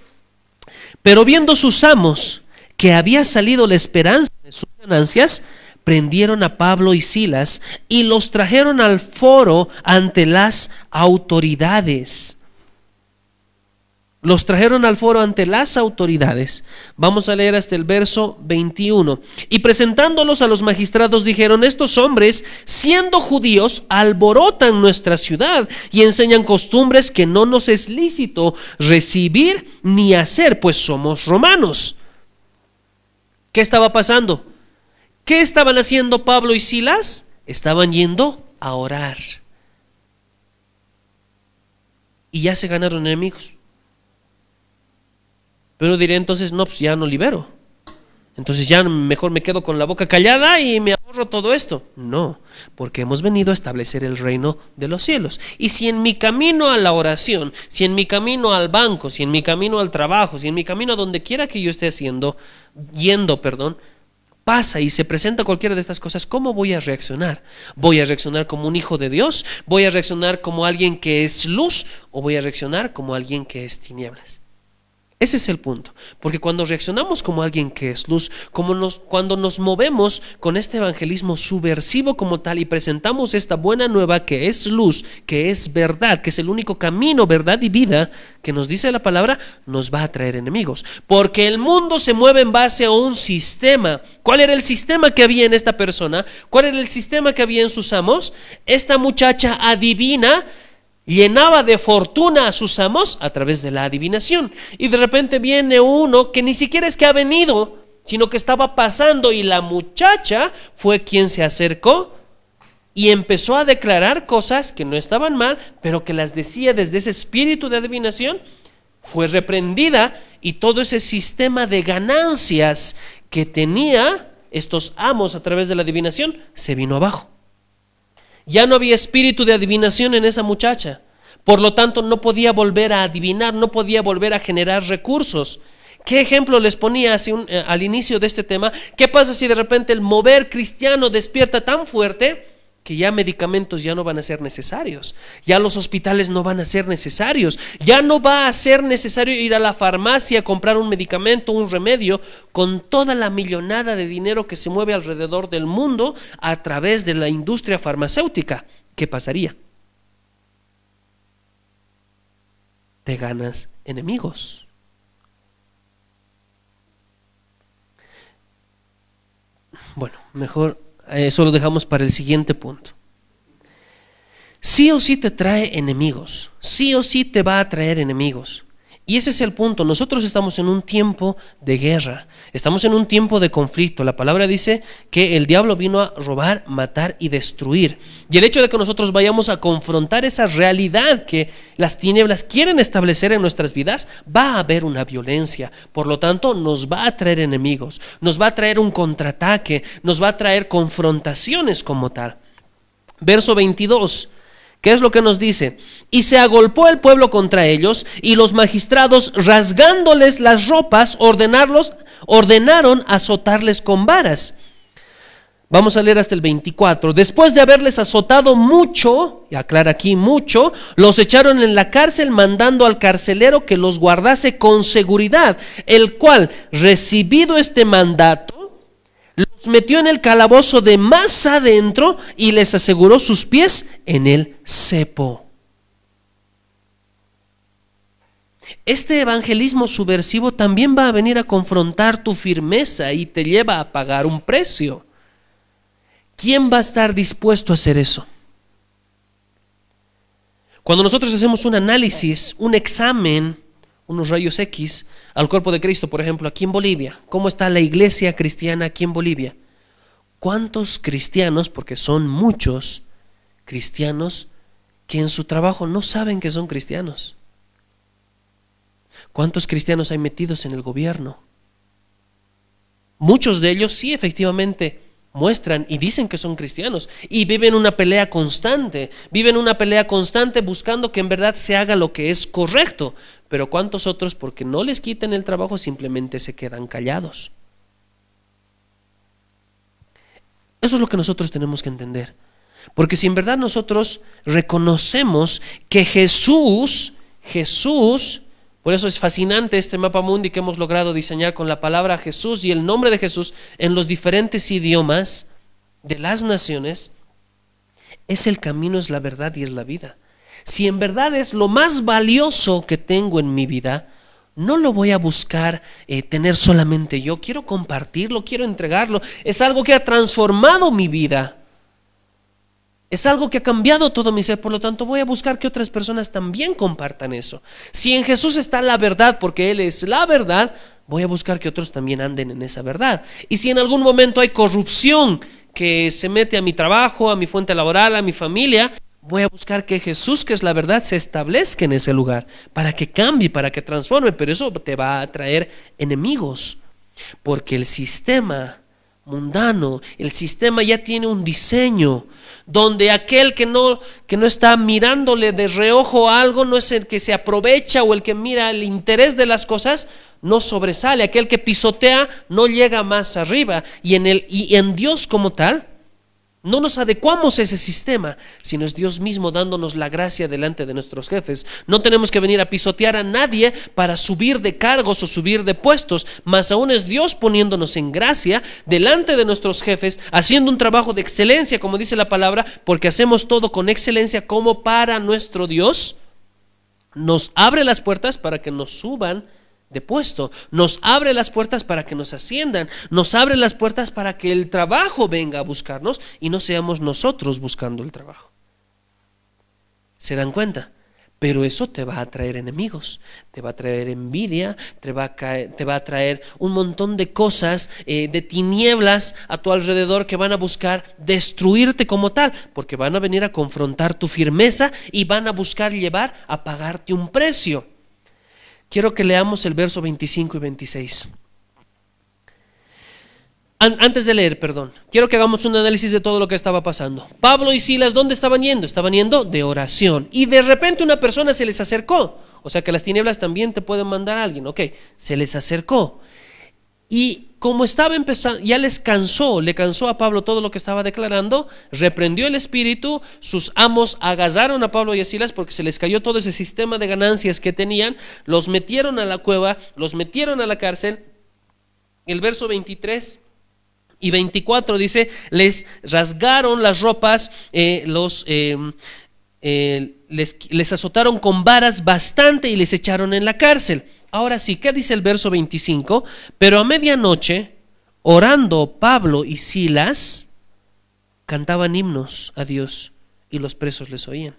Pero viendo sus amos que había salido la esperanza de sus ganancias, prendieron a Pablo y Silas y los trajeron al foro ante las autoridades los trajeron al foro ante las autoridades. Vamos a leer hasta el verso 21. Y presentándolos a los magistrados dijeron, estos hombres, siendo judíos, alborotan nuestra ciudad y enseñan costumbres que no nos es lícito recibir ni hacer, pues somos romanos. ¿Qué estaba pasando? ¿Qué estaban haciendo Pablo y Silas? Estaban yendo a orar. Y ya se ganaron enemigos. Pero diré entonces, no, pues ya no libero. Entonces ya mejor me quedo con la boca callada y me ahorro todo esto. No, porque hemos venido a establecer el reino de los cielos. Y si en mi camino a la oración, si en mi camino al banco, si en mi camino al trabajo, si en mi camino a donde quiera que yo esté haciendo, yendo, perdón, pasa y se presenta cualquiera de estas cosas, ¿cómo voy a reaccionar? ¿Voy a reaccionar como un hijo de Dios? ¿Voy a reaccionar como alguien que es luz? ¿O voy a reaccionar como alguien que es tinieblas? Ese es el punto. Porque cuando reaccionamos como alguien que es luz, cuando nos movemos con este evangelismo subversivo como tal y presentamos esta buena nueva que es luz, que es verdad, que es el único camino, verdad y vida que nos dice la palabra, nos va a traer enemigos. Porque el mundo se mueve en base a un sistema. ¿Cuál era el sistema que había en esta persona? ¿Cuál era el sistema que había en sus amos? Esta muchacha adivina llenaba de fortuna a sus amos a través de la adivinación. Y de repente viene uno que ni siquiera es que ha venido, sino que estaba pasando y la muchacha fue quien se acercó y empezó a declarar cosas que no estaban mal, pero que las decía desde ese espíritu de adivinación, fue reprendida y todo ese sistema de ganancias que tenía estos amos a través de la adivinación se vino abajo. Ya no había espíritu de adivinación en esa muchacha. Por lo tanto, no podía volver a adivinar, no podía volver a generar recursos. ¿Qué ejemplo les ponía eh, al inicio de este tema? ¿Qué pasa si de repente el mover cristiano despierta tan fuerte que ya medicamentos ya no van a ser necesarios, ya los hospitales no van a ser necesarios, ya no va a ser necesario ir a la farmacia a comprar un medicamento, un remedio, con toda la millonada de dinero que se mueve alrededor del mundo a través de la industria farmacéutica. ¿Qué pasaría? Te ganas enemigos. Bueno, mejor eso lo dejamos para el siguiente punto. Sí o sí te trae enemigos, sí o sí te va a traer enemigos. Y ese es el punto. Nosotros estamos en un tiempo de guerra, estamos en un tiempo de conflicto. La palabra dice que el diablo vino a robar, matar y destruir. Y el hecho de que nosotros vayamos a confrontar esa realidad que las tinieblas quieren establecer en nuestras vidas, va a haber una violencia. Por lo tanto, nos va a traer enemigos, nos va a traer un contraataque, nos va a traer confrontaciones como tal. Verso 22. ¿Qué es lo que nos dice? Y se agolpó el pueblo contra ellos y los magistrados, rasgándoles las ropas, ordenarlos, ordenaron azotarles con varas. Vamos a leer hasta el 24. Después de haberles azotado mucho, y aclara aquí mucho, los echaron en la cárcel mandando al carcelero que los guardase con seguridad, el cual, recibido este mandato, metió en el calabozo de más adentro y les aseguró sus pies en el cepo. Este evangelismo subversivo también va a venir a confrontar tu firmeza y te lleva a pagar un precio. ¿Quién va a estar dispuesto a hacer eso? Cuando nosotros hacemos un análisis, un examen unos rayos X al cuerpo de Cristo, por ejemplo, aquí en Bolivia. ¿Cómo está la iglesia cristiana aquí en Bolivia? ¿Cuántos cristianos, porque son muchos cristianos, que en su trabajo no saben que son cristianos? ¿Cuántos cristianos hay metidos en el gobierno? Muchos de ellos sí, efectivamente, muestran y dicen que son cristianos y viven una pelea constante, viven una pelea constante buscando que en verdad se haga lo que es correcto, pero ¿cuántos otros porque no les quiten el trabajo simplemente se quedan callados? Eso es lo que nosotros tenemos que entender. Porque si en verdad nosotros reconocemos que Jesús, Jesús por eso es fascinante este mapa mundi que hemos logrado diseñar con la palabra Jesús y el nombre de Jesús en los diferentes idiomas de las naciones. Es el camino, es la verdad y es la vida. Si en verdad es lo más valioso que tengo en mi vida, no lo voy a buscar eh, tener solamente yo, quiero compartirlo, quiero entregarlo. Es algo que ha transformado mi vida. Es algo que ha cambiado todo mi ser, por lo tanto voy a buscar que otras personas también compartan eso. Si en Jesús está la verdad, porque Él es la verdad, voy a buscar que otros también anden en esa verdad. Y si en algún momento hay corrupción que se mete a mi trabajo, a mi fuente laboral, a mi familia, voy a buscar que Jesús, que es la verdad, se establezca en ese lugar, para que cambie, para que transforme, pero eso te va a traer enemigos, porque el sistema mundano, el sistema ya tiene un diseño donde aquel que no, que no está mirándole de reojo algo, no es el que se aprovecha o el que mira el interés de las cosas, no sobresale, aquel que pisotea no llega más arriba. Y en, el, y en Dios como tal no nos adecuamos a ese sistema, sino es Dios mismo dándonos la gracia delante de nuestros jefes. No tenemos que venir a pisotear a nadie para subir de cargos o subir de puestos, más aún es Dios poniéndonos en gracia delante de nuestros jefes, haciendo un trabajo de excelencia, como dice la palabra, porque hacemos todo con excelencia como para nuestro Dios. Nos abre las puertas para que nos suban de puesto, nos abre las puertas para que nos asciendan, nos abre las puertas para que el trabajo venga a buscarnos y no seamos nosotros buscando el trabajo. ¿Se dan cuenta? Pero eso te va a traer enemigos, te va a traer envidia, te va a, te va a traer un montón de cosas, eh, de tinieblas a tu alrededor que van a buscar destruirte como tal, porque van a venir a confrontar tu firmeza y van a buscar llevar a pagarte un precio. Quiero que leamos el verso 25 y 26. Antes de leer, perdón, quiero que hagamos un análisis de todo lo que estaba pasando. Pablo y Silas, ¿dónde estaban yendo? Estaban yendo de oración. Y de repente una persona se les acercó. O sea que las tinieblas también te pueden mandar a alguien. Ok, se les acercó. Y como estaba empezando, ya les cansó, le cansó a Pablo todo lo que estaba declarando, reprendió el espíritu, sus amos agazaron a Pablo y a Silas porque se les cayó todo ese sistema de ganancias que tenían, los metieron a la cueva, los metieron a la cárcel. El verso 23 y 24 dice, les rasgaron las ropas, eh, los... Eh, eh, les, les azotaron con varas bastante y les echaron en la cárcel. Ahora sí, ¿qué dice el verso 25? Pero a medianoche, orando Pablo y Silas, cantaban himnos a Dios y los presos les oían.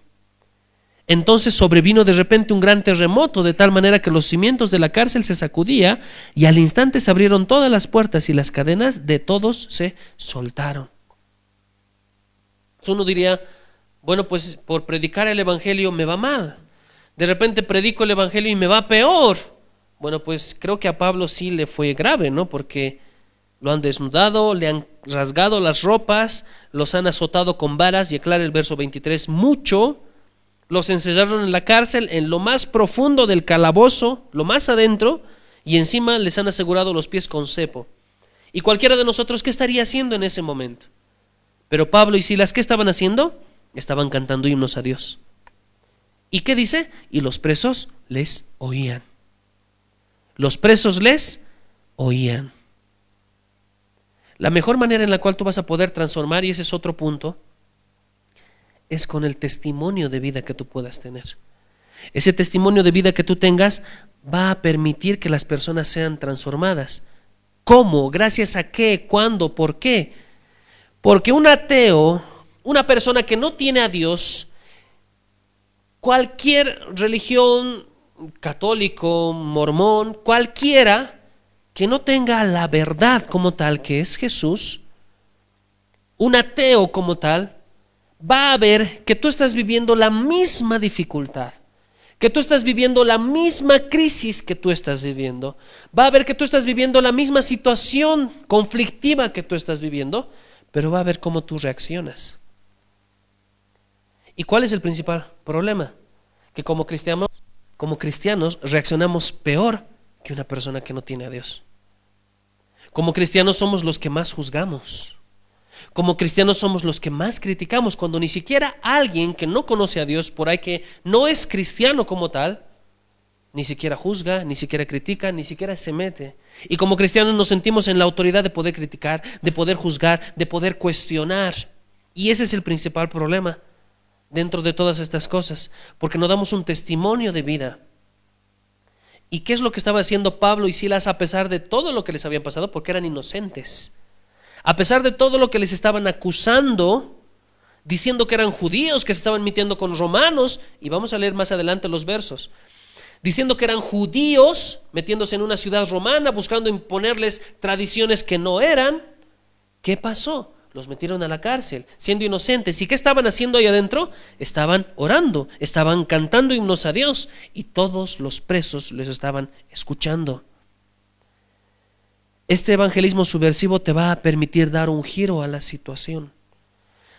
Entonces sobrevino de repente un gran terremoto, de tal manera que los cimientos de la cárcel se sacudía y al instante se abrieron todas las puertas y las cadenas de todos se soltaron. Uno diría, bueno, pues por predicar el Evangelio me va mal. De repente predico el Evangelio y me va peor. Bueno, pues creo que a Pablo sí le fue grave, ¿no? Porque lo han desnudado, le han rasgado las ropas, los han azotado con varas, y aclara el verso 23, mucho, los encerraron en la cárcel, en lo más profundo del calabozo, lo más adentro, y encima les han asegurado los pies con cepo. Y cualquiera de nosotros, ¿qué estaría haciendo en ese momento? Pero Pablo y Silas, ¿qué estaban haciendo? Estaban cantando himnos a Dios. ¿Y qué dice? Y los presos les oían. Los presos les oían. La mejor manera en la cual tú vas a poder transformar, y ese es otro punto, es con el testimonio de vida que tú puedas tener. Ese testimonio de vida que tú tengas va a permitir que las personas sean transformadas. ¿Cómo? ¿Gracias a qué? ¿Cuándo? ¿Por qué? Porque un ateo, una persona que no tiene a Dios, cualquier religión, católico, mormón, cualquiera, que no tenga la verdad como tal, que es Jesús, un ateo como tal, va a ver que tú estás viviendo la misma dificultad, que tú estás viviendo la misma crisis que tú estás viviendo, va a ver que tú estás viviendo la misma situación conflictiva que tú estás viviendo, pero va a ver cómo tú reaccionas. ¿Y cuál es el principal problema? Que como cristianos, como cristianos reaccionamos peor que una persona que no tiene a Dios. Como cristianos somos los que más juzgamos. Como cristianos somos los que más criticamos cuando ni siquiera alguien que no conoce a Dios por ahí que no es cristiano como tal, ni siquiera juzga, ni siquiera critica, ni siquiera se mete. Y como cristianos nos sentimos en la autoridad de poder criticar, de poder juzgar, de poder cuestionar. Y ese es el principal problema dentro de todas estas cosas, porque no damos un testimonio de vida ¿Y qué es lo que estaba haciendo Pablo y Silas a pesar de todo lo que les había pasado? Porque eran inocentes. A pesar de todo lo que les estaban acusando, diciendo que eran judíos, que se estaban metiendo con romanos, y vamos a leer más adelante los versos, diciendo que eran judíos, metiéndose en una ciudad romana, buscando imponerles tradiciones que no eran, ¿qué pasó? Los metieron a la cárcel, siendo inocentes. ¿Y qué estaban haciendo ahí adentro? Estaban orando, estaban cantando himnos a Dios y todos los presos les estaban escuchando. Este evangelismo subversivo te va a permitir dar un giro a la situación.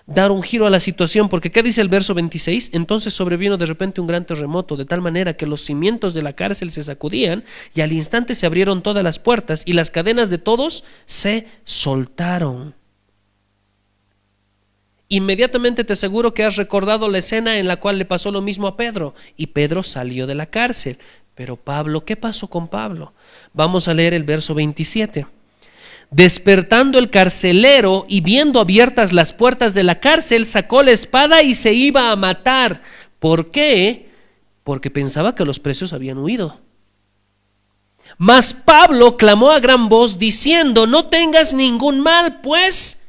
Dar un giro a la situación, porque ¿qué dice el verso 26? Entonces sobrevino de repente un gran terremoto, de tal manera que los cimientos de la cárcel se sacudían y al instante se abrieron todas las puertas y las cadenas de todos se soltaron. Inmediatamente te aseguro que has recordado la escena en la cual le pasó lo mismo a Pedro y Pedro salió de la cárcel. Pero Pablo, ¿qué pasó con Pablo? Vamos a leer el verso 27. Despertando el carcelero y viendo abiertas las puertas de la cárcel, sacó la espada y se iba a matar. ¿Por qué? Porque pensaba que los presos habían huido. Mas Pablo clamó a gran voz diciendo, no tengas ningún mal, pues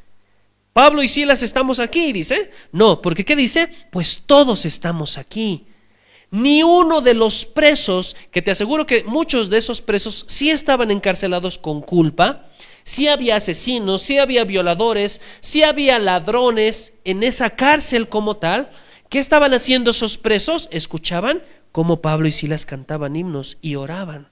Pablo y Silas estamos aquí, dice. No, porque ¿qué dice? Pues todos estamos aquí. Ni uno de los presos, que te aseguro que muchos de esos presos sí estaban encarcelados con culpa, sí había asesinos, sí había violadores, sí había ladrones en esa cárcel como tal. ¿Qué estaban haciendo esos presos? Escuchaban cómo Pablo y Silas cantaban himnos y oraban.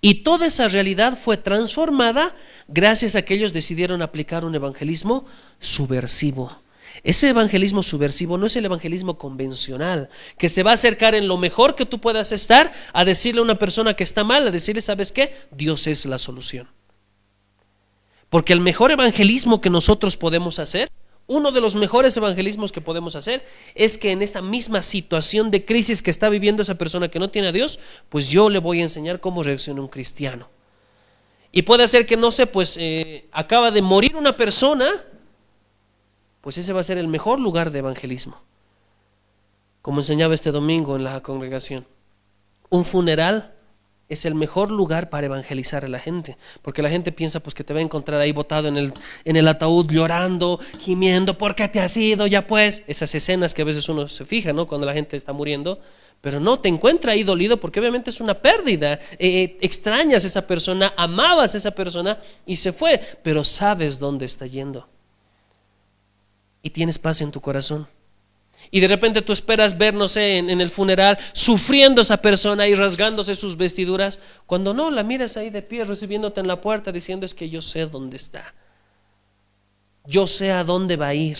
Y toda esa realidad fue transformada gracias a que ellos decidieron aplicar un evangelismo subversivo. Ese evangelismo subversivo no es el evangelismo convencional, que se va a acercar en lo mejor que tú puedas estar a decirle a una persona que está mal, a decirle, ¿sabes qué? Dios es la solución. Porque el mejor evangelismo que nosotros podemos hacer uno de los mejores evangelismos que podemos hacer es que en esta misma situación de crisis que está viviendo esa persona que no tiene a Dios, pues yo le voy a enseñar cómo reacciona un cristiano. Y puede ser que, no sé, pues eh, acaba de morir una persona, pues ese va a ser el mejor lugar de evangelismo. Como enseñaba este domingo en la congregación. Un funeral es el mejor lugar para evangelizar a la gente, porque la gente piensa pues que te va a encontrar ahí botado en el, ataúd llorando, gimiendo, ¿por qué te has ido ya pues? Esas escenas que a veces uno se fija, ¿no? Cuando la gente está muriendo, pero no, te encuentra ahí dolido porque obviamente es una pérdida, eh, eh, extrañas a esa persona, amabas a esa persona y se fue, pero sabes dónde está yendo. Y tienes paz en tu corazón. Y de repente tú esperas ver, no sé, en, el funeral, sufriendo esa persona y rasgándose sus vestiduras, cuando no, la miras ahí de pie recibiéndote en la puerta diciendo es que yo sé dónde está. yo sé a dónde va a ir.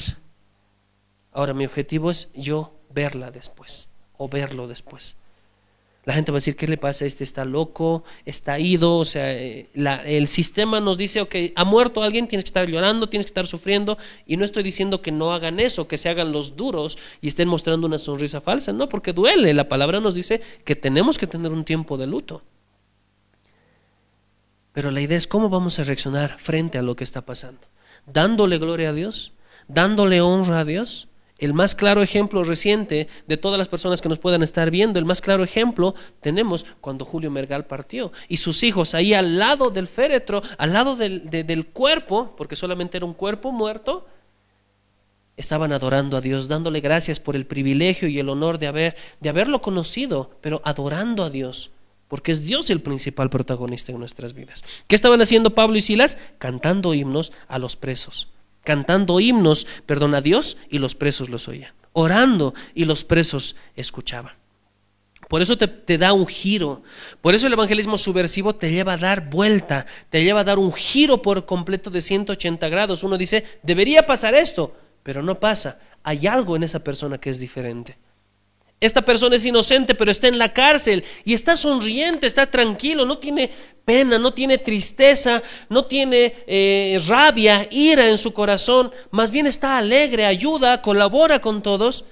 Ahora mi objetivo es yo verla después o verlo después. La gente va a decir, ¿qué le pasa? Este está loco, está ido, o sea, eh, el sistema nos dice, ok, ha muerto alguien, tienes que estar llorando, tienes que estar sufriendo, y no estoy diciendo que no hagan eso, que se hagan los duros y estén mostrando una sonrisa falsa, no, porque duele, la palabra nos dice que tenemos que tener un tiempo de luto. Pero la idea es cómo vamos a reaccionar frente a lo que está pasando. Dándole gloria a Dios, dándole honra a Dios, el más claro ejemplo reciente de todas las personas que nos puedan estar viendo, el más claro ejemplo tenemos cuando Julio Mergal partió y sus hijos ahí al lado del féretro, al lado del, cuerpo, porque solamente era un cuerpo muerto, estaban adorando a Dios, dándole gracias por el privilegio y el honor de, haber, de haberlo conocido, pero adorando a Dios, porque es Dios el principal protagonista en nuestras vidas. ¿Qué estaban haciendo Pablo y Silas? Cantando himnos a los presos cantando himnos, perdón, a Dios y los presos los oían, orando y los presos escuchaban. Por eso te, te, da un giro. Por eso el evangelismo subversivo te lleva a dar vuelta, te lleva a dar un giro por completo de 180 grados. Uno dice, debería pasar esto, pero no pasa. Hay algo en esa persona que es diferente. Esta persona es inocente, pero está en la cárcel y está sonriente, está tranquilo, no tiene pena, no tiene tristeza, no tiene eh, rabia, ira en su corazón, más bien está alegre, ayuda, colabora con todos.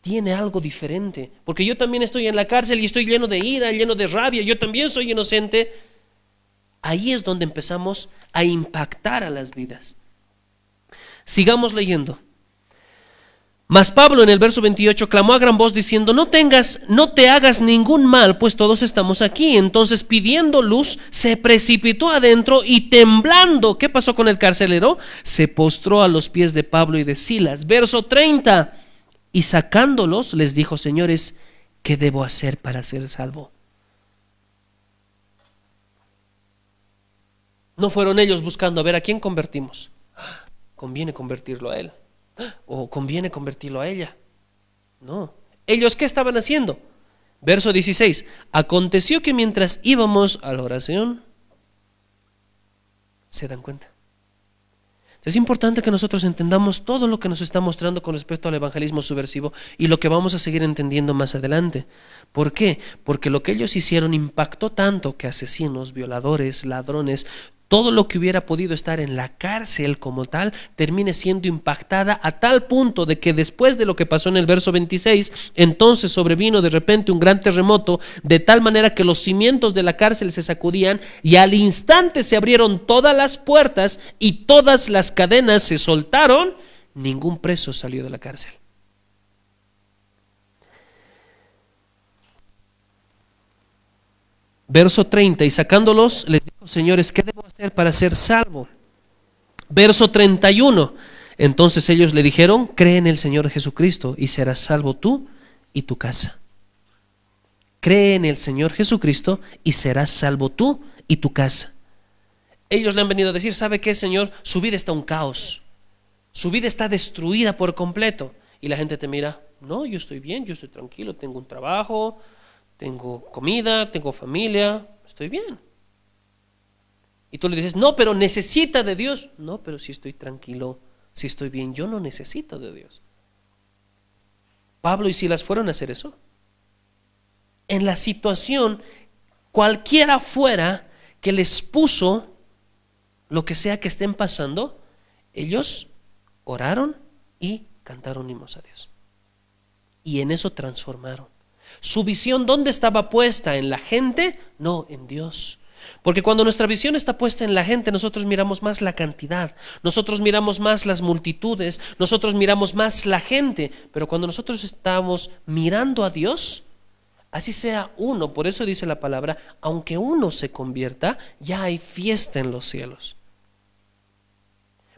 Tiene algo diferente, porque yo también estoy en la cárcel y estoy lleno de ira, lleno de rabia, yo también soy inocente. Ahí es donde empezamos a impactar a las vidas. Sigamos leyendo. Mas Pablo en el verso 28 clamó a gran voz diciendo, no tengas, no te hagas ningún mal, pues todos estamos aquí. Entonces pidiendo luz, se precipitó adentro y temblando, ¿qué pasó con el carcelero? Se postró a los pies de Pablo y de Silas. Verso 30, y sacándolos les dijo, señores, ¿qué debo hacer para ser salvo? No fueron ellos buscando a ver a quién convertimos. Conviene convertirlo a él [GASPS] o conviene convertirlo a ella. No. ¿Ellos qué estaban haciendo? Verso 16. Aconteció que mientras íbamos a la oración, se dan cuenta. Es importante que nosotros entendamos todo lo que nos está mostrando con respecto al evangelismo subversivo y lo que vamos a seguir entendiendo más adelante. ¿Por qué? Porque lo que ellos hicieron impactó tanto que asesinos, violadores, ladrones, todo lo que hubiera podido estar en la cárcel como tal termine siendo impactada a tal punto de que después de lo que pasó en el verso 26, entonces sobrevino de repente un gran terremoto, de tal manera que los cimientos de la cárcel se sacudían y al instante se abrieron todas las puertas y todas las cadenas se soltaron, ningún preso salió de la cárcel. Verso 30, y sacándolos les dijo, señores, ¿qué debo para ser salvo? Verso 31, entonces ellos le dijeron, cree en el Señor Jesucristo y serás salvo tú y tu casa. Cree en el Señor Jesucristo y serás salvo tú y tu casa. Ellos le han venido a decir, ¿sabe qué, Señor? Su vida está un caos. Su vida está destruida por completo. Y la gente te mira, no, yo estoy bien, yo estoy tranquilo, tengo un trabajo, tengo comida, tengo familia, estoy bien. Y tú le dices, no, pero necesita de Dios. No, pero si estoy tranquilo, si estoy bien, yo no necesito de Dios. Pablo y Silas fueron a hacer eso. En la situación, cualquiera fuera que les puso lo que sea que estén pasando, ellos oraron y cantaron himnos a Dios. Y en eso transformaron. Su visión, ¿dónde estaba puesta? ¿En la gente? No, en Dios. Porque cuando nuestra visión está puesta en la gente, nosotros miramos más la cantidad, nosotros miramos más las multitudes, nosotros miramos más la gente. Pero cuando nosotros estamos mirando a Dios, así sea uno, por eso dice la palabra, aunque uno se convierta, ya hay fiesta en los cielos.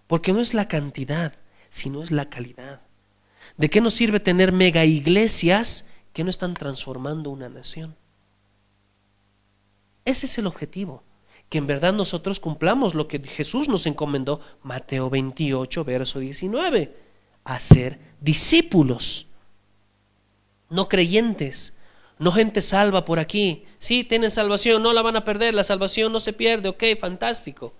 Porque no es la cantidad, sino es la calidad. ¿De qué nos sirve tener mega iglesias que no están transformando una nación. Ese es el objetivo, que en verdad nosotros cumplamos lo que Jesús nos encomendó, Mateo 28, verso 19, hacer discípulos, no creyentes, no gente salva por aquí. Sí, tienen salvación, no la van a perder, la salvación no se pierde, ok, fantástico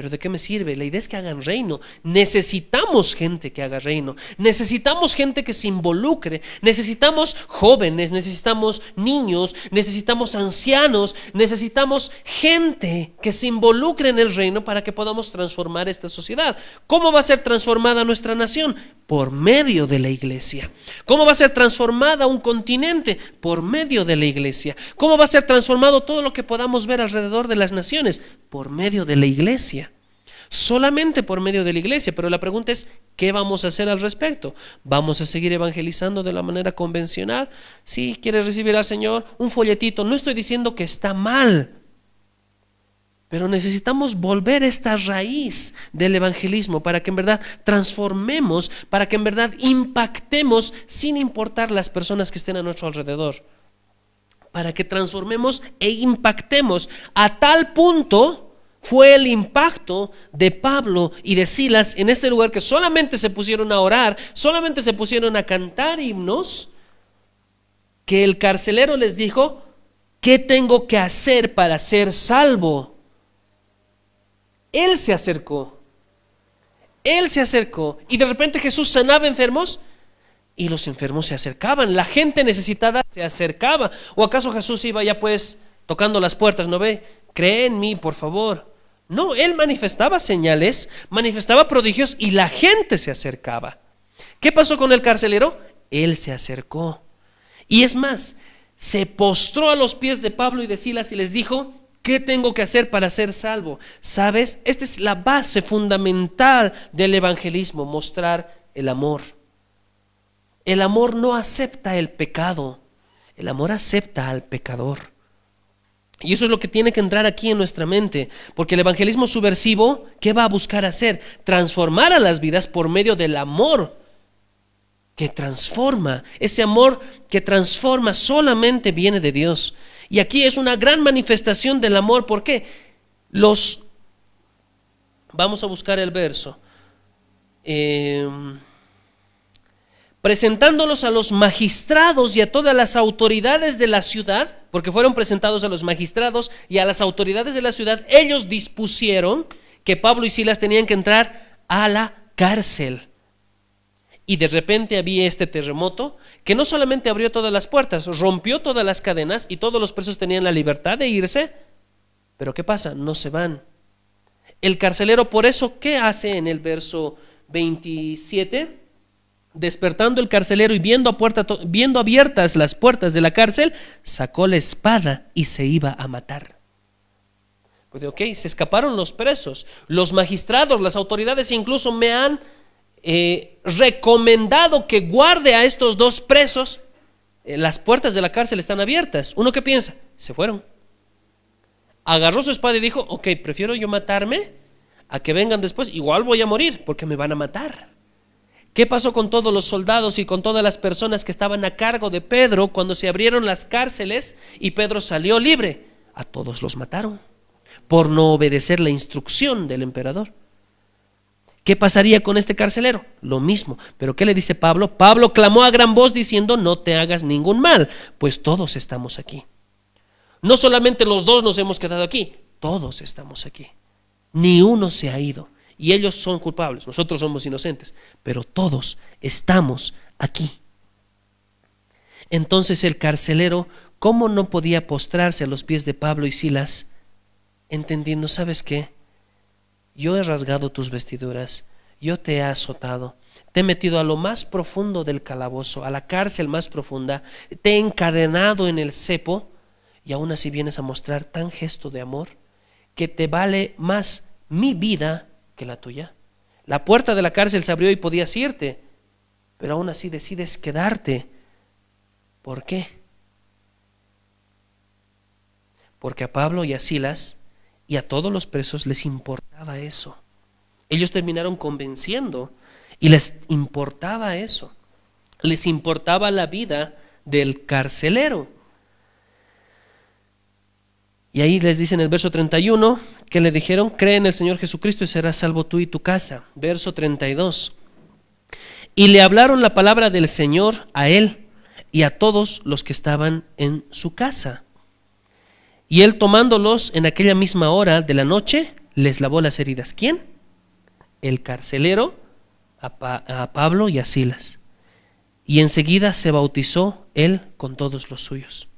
Pero ¿de qué me sirve? La idea es que hagan reino. Necesitamos gente que haga reino. Necesitamos gente que se involucre. Necesitamos jóvenes, necesitamos niños, necesitamos ancianos, necesitamos gente que se involucre en el reino para que podamos transformar esta sociedad. ¿Cómo va a ser transformada nuestra nación? Por medio de la iglesia. ¿Cómo va a ser transformada un continente? Por medio de la iglesia. ¿Cómo va a ser transformado todo lo que podamos ver alrededor de las naciones? Por medio de la iglesia solamente por medio de la iglesia. Pero la pregunta es, ¿qué vamos a hacer al respecto? ¿Vamos a seguir evangelizando de la manera convencional? Si quieres recibir al Señor, un folletito. No estoy diciendo que está mal. Pero necesitamos volver esta raíz del evangelismo para que en verdad transformemos, para que en verdad impactemos sin importar las personas que estén a nuestro alrededor. Para que transformemos e impactemos a tal punto fue el impacto de Pablo y de Silas en este lugar que solamente se pusieron a orar, solamente se pusieron a cantar himnos, que el carcelero les dijo, ¿qué tengo que hacer para ser salvo? Él se acercó, él se acercó y de repente Jesús sanaba enfermos y los enfermos se acercaban, la gente necesitada se acercaba. ¿O acaso Jesús iba ya pues tocando las puertas, no ve? Cree en mí, por favor. No, él manifestaba señales, manifestaba prodigios y la gente se acercaba. ¿Qué pasó con el carcelero? Él se acercó. Y es más, se postró a los pies de Pablo y de Silas y les dijo, ¿qué tengo que hacer para ser salvo? ¿Sabes? Esta es la base fundamental del evangelismo, mostrar el amor. El amor no acepta el pecado, el amor acepta al pecador. Y eso es lo que tiene que entrar aquí en nuestra mente, porque el evangelismo subversivo, ¿qué va a buscar hacer? Transformar a las vidas por medio del amor que transforma. Ese amor que transforma solamente viene de Dios. Y aquí es una gran manifestación del amor, ¿por qué? Los... Vamos a buscar el verso. Eh presentándolos a los magistrados y a todas las autoridades de la ciudad, porque fueron presentados a los magistrados y a las autoridades de la ciudad, ellos dispusieron que Pablo y Silas tenían que entrar a la cárcel. Y de repente había este terremoto que no solamente abrió todas las puertas, rompió todas las cadenas y todos los presos tenían la libertad de irse, pero ¿qué pasa? No se van. El carcelero, por eso, ¿qué hace en el verso 27? Despertando el carcelero y viendo, viendo abiertas las puertas de la cárcel, sacó la espada y se iba a matar. Pues ok, se escaparon los presos, los magistrados, las autoridades incluso me han eh, recomendado que guarde a estos dos presos. Eh, las puertas de la cárcel están abiertas. ¿Uno qué piensa? Se fueron. Agarró su espada y dijo, ok, prefiero yo matarme a que vengan después. Igual voy a morir porque me van a matar. ¿Qué pasó con todos los soldados y con todas las personas que estaban a cargo de Pedro cuando se abrieron las cárceles y Pedro salió libre? A todos los mataron por no obedecer la instrucción del emperador. ¿Qué pasaría con este carcelero? Lo mismo. Pero ¿qué le dice Pablo? Pablo clamó a gran voz diciendo, no te hagas ningún mal, pues todos estamos aquí. No solamente los dos nos hemos quedado aquí, todos estamos aquí. Ni uno se ha ido y ellos son culpables, nosotros somos inocentes, pero todos estamos aquí. Entonces el carcelero, ¿cómo no podía postrarse a los pies de Pablo y Silas, entendiendo, ¿sabes qué? Yo he rasgado tus vestiduras, yo te he azotado, te he metido a lo más profundo del calabozo, a la cárcel más profunda, te he encadenado en el cepo, y aún así vienes a mostrar tan gesto de amor que te vale más mi vida la tuya. La puerta de la cárcel se abrió y podías irte, pero aún así decides quedarte. ¿Por qué? Porque a Pablo y a Silas y a todos los presos les importaba eso. Ellos terminaron convenciendo y les importaba eso. Les importaba la vida del carcelero. Y ahí les dice en el verso 31 que le dijeron, cree en el Señor Jesucristo y serás salvo tú y tu casa. Verso 32. Y le hablaron la palabra del Señor a él y a todos los que estaban en su casa. Y él tomándolos en aquella misma hora de la noche, les lavó las heridas. ¿Quién? El carcelero a, Pablo y a Silas. Y enseguida se bautizó él con todos los suyos.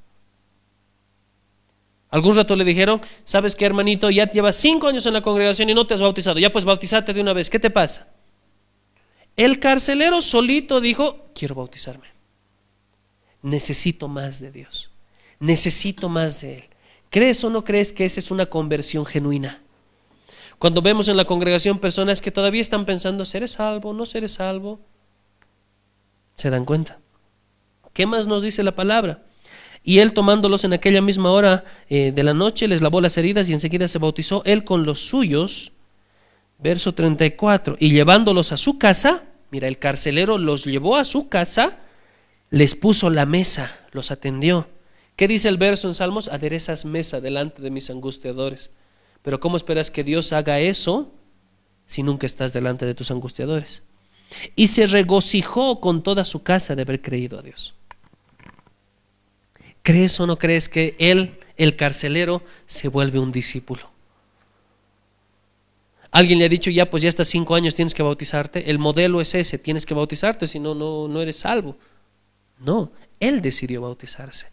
Algún rato le dijeron, ¿sabes qué, hermanito? Ya llevas cinco años en la congregación y no te has bautizado. Ya pues bautizate de una vez. ¿Qué te pasa? El carcelero solito dijo, quiero bautizarme. Necesito más de Dios. Necesito más de Él. ¿Crees o no crees que esa es una conversión genuina? Cuando vemos en la congregación personas que todavía están pensando, ¿seré salvo? ¿No seré salvo? Se dan cuenta. ¿Qué más nos dice la palabra? Y él tomándolos en aquella misma hora eh, de la noche, les lavó las heridas y enseguida se bautizó él con los suyos. Verso 34. Y llevándolos a su casa, mira, el carcelero los llevó a su casa, les puso la mesa, los atendió. ¿Qué dice el verso en Salmos? Aderezas mesa delante de mis angustiadores. Pero ¿cómo esperas que Dios haga eso si nunca estás delante de tus angustiadores? Y se regocijó con toda su casa de haber creído a Dios. ¿Crees o no crees que él, el carcelero, se vuelve un discípulo? Alguien le ha dicho, ya pues ya estás cinco años, tienes que bautizarte. El modelo es ese, tienes que bautizarte, si no, no, no eres salvo. No, él decidió bautizarse.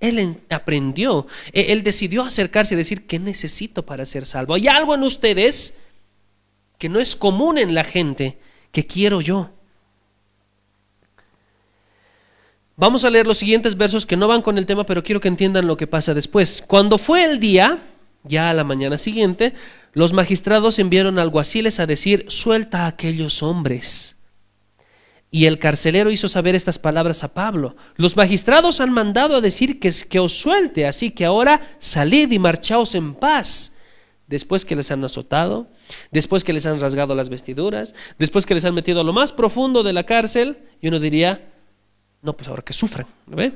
Él aprendió, e-, él decidió acercarse y decir, ¿qué necesito para ser salvo? Hay algo en ustedes que no es común en la gente, que quiero yo. Vamos a leer los siguientes versos que no van con el tema, pero quiero que entiendan lo que pasa después. Cuando fue el día, ya a la mañana siguiente, los magistrados enviaron alguaciles a decir, suelta a aquellos hombres. Y el carcelero hizo saber estas palabras a Pablo. Los magistrados han mandado a decir que, que os suelte, así que ahora salid y marchaos en paz. Después que les han azotado, después que les han rasgado las vestiduras, después que les han metido a lo más profundo de la cárcel, y uno diría, no, pues ahora que sufran, ¿no ve?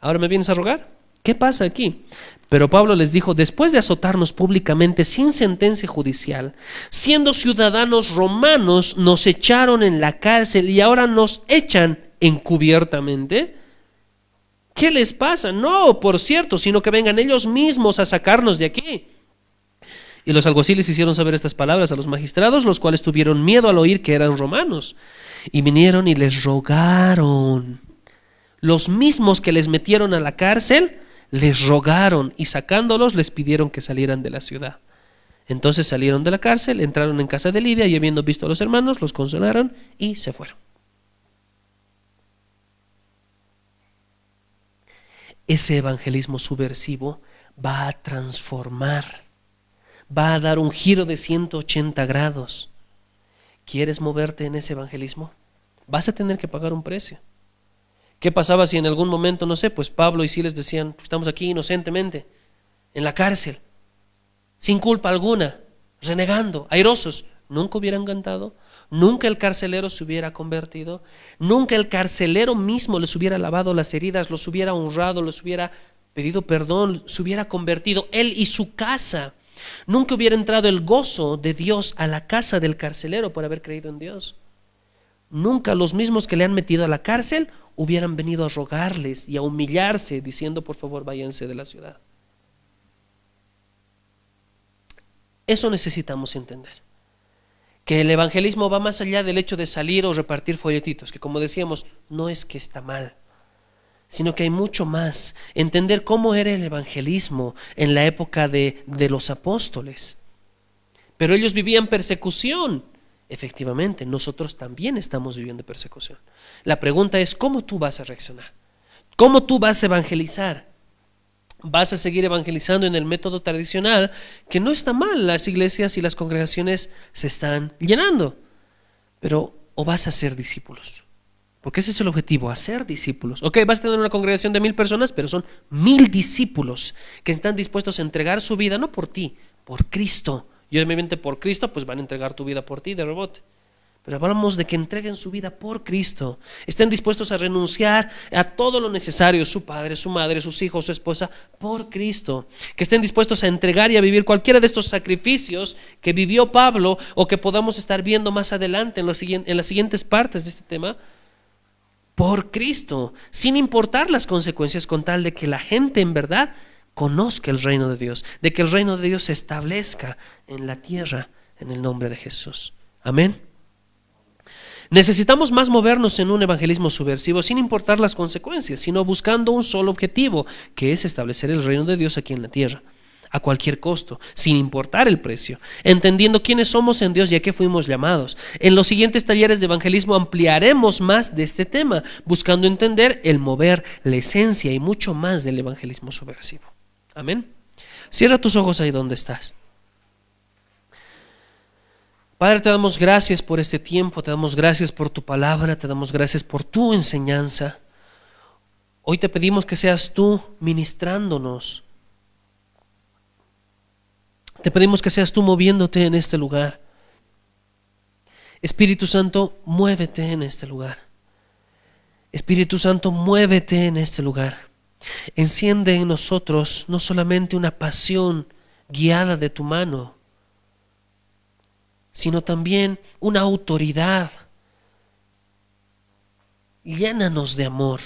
¿Ahora me vienes a rogar? ¿Qué pasa aquí? Pero Pablo les dijo, después de azotarnos públicamente sin sentencia judicial, siendo ciudadanos romanos, nos echaron en la cárcel y ahora nos echan encubiertamente. ¿Qué les pasa? No, por cierto, sino que vengan ellos mismos a sacarnos de aquí. Y los alguaciles hicieron saber estas palabras a los magistrados, los cuales tuvieron miedo al oír que eran romanos. Y vinieron y les rogaron. Los mismos que les metieron a la cárcel, les rogaron y sacándolos les pidieron que salieran de la ciudad. Entonces salieron de la cárcel, entraron en casa de Lidia y habiendo visto a los hermanos, los consolaron y se fueron. Ese evangelismo subversivo va a transformar, va a dar un giro de 180 grados. ¿Quieres moverte en ese evangelismo? Vas a tener que pagar un precio. ¿Qué pasaba si en algún momento, no sé, pues Pablo y Siles decían, pues estamos aquí inocentemente, en la cárcel, sin culpa alguna, renegando, airosos? Nunca hubieran cantado, nunca el carcelero se hubiera convertido, nunca el carcelero mismo les hubiera lavado las heridas, los hubiera honrado, los hubiera pedido perdón, se hubiera convertido él y su casa. Nunca hubiera entrado el gozo de Dios a la casa del carcelero por haber creído en Dios. Nunca los mismos que le han metido a la cárcel hubieran venido a rogarles y a humillarse diciendo por favor váyanse de la ciudad. Eso necesitamos entender. Que el evangelismo va más allá del hecho de salir o repartir folletitos, que como decíamos, no es que está mal, sino que hay mucho más. Entender cómo era el evangelismo en la época de, de los apóstoles. Pero ellos vivían persecución, Efectivamente, nosotros también estamos viviendo persecución. La pregunta es, ¿cómo tú vas a reaccionar? ¿Cómo tú vas a evangelizar? ¿Vas a seguir evangelizando en el método tradicional? Que no está mal, las iglesias y las congregaciones se están llenando. Pero, ¿o vas a ser discípulos? Porque ese es el objetivo, hacer discípulos. Ok, vas a tener una congregación de mil personas, pero son mil discípulos que están dispuestos a entregar su vida, no por ti, por Cristo y obviamente por Cristo, pues van a entregar tu vida por ti de rebote. Pero hablamos de que entreguen su vida por Cristo. Estén dispuestos a renunciar a todo lo necesario, su padre, su madre, sus hijos, su esposa, por Cristo. Que estén dispuestos a entregar y a vivir cualquiera de estos sacrificios que vivió Pablo o que podamos estar viendo más adelante en, en las siguientes partes de este tema. Por Cristo, sin importar las consecuencias, con tal de que la gente en verdad conozca el reino de Dios, de que el reino de Dios se establezca en la tierra en el nombre de Jesús. Amén. Necesitamos más movernos en un evangelismo subversivo sin importar las consecuencias, sino buscando un solo objetivo, que es establecer el reino de Dios aquí en la tierra, a cualquier costo, sin importar el precio, entendiendo quiénes somos en Dios y a qué fuimos llamados. En los siguientes talleres de evangelismo ampliaremos más de este tema, buscando entender el mover, la esencia y mucho más del evangelismo subversivo. Amén. Cierra tus ojos ahí donde estás. Padre, te damos gracias por este tiempo, te damos gracias por tu palabra, te damos gracias por tu enseñanza. Hoy te pedimos que seas tú ministrándonos. Te pedimos que seas tú moviéndote en este lugar. Espíritu Santo, muévete en este lugar. Espíritu Santo, muévete en este lugar. Enciende en nosotros no solamente una pasión guiada de tu mano, sino también una autoridad. Llénanos de amor,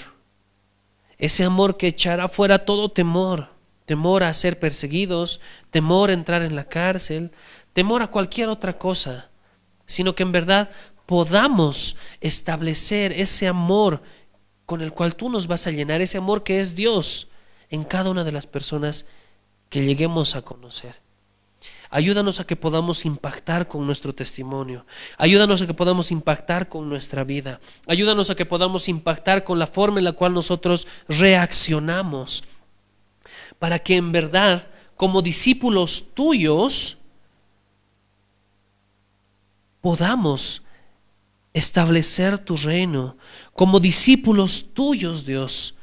ese amor que echará fuera todo temor, temor a ser perseguidos, temor a entrar en la cárcel, temor a cualquier otra cosa, sino que en verdad podamos establecer ese amor con el cual tú nos vas a llenar, ese amor que es Dios en cada una de las personas que lleguemos a conocer. Ayúdanos a que podamos impactar con nuestro testimonio. Ayúdanos a que podamos impactar con nuestra vida. Ayúdanos a que podamos impactar con la forma en la cual nosotros reaccionamos. Para que en verdad, como discípulos tuyos, podamos establecer tu reino. Como discípulos tuyos, Dios,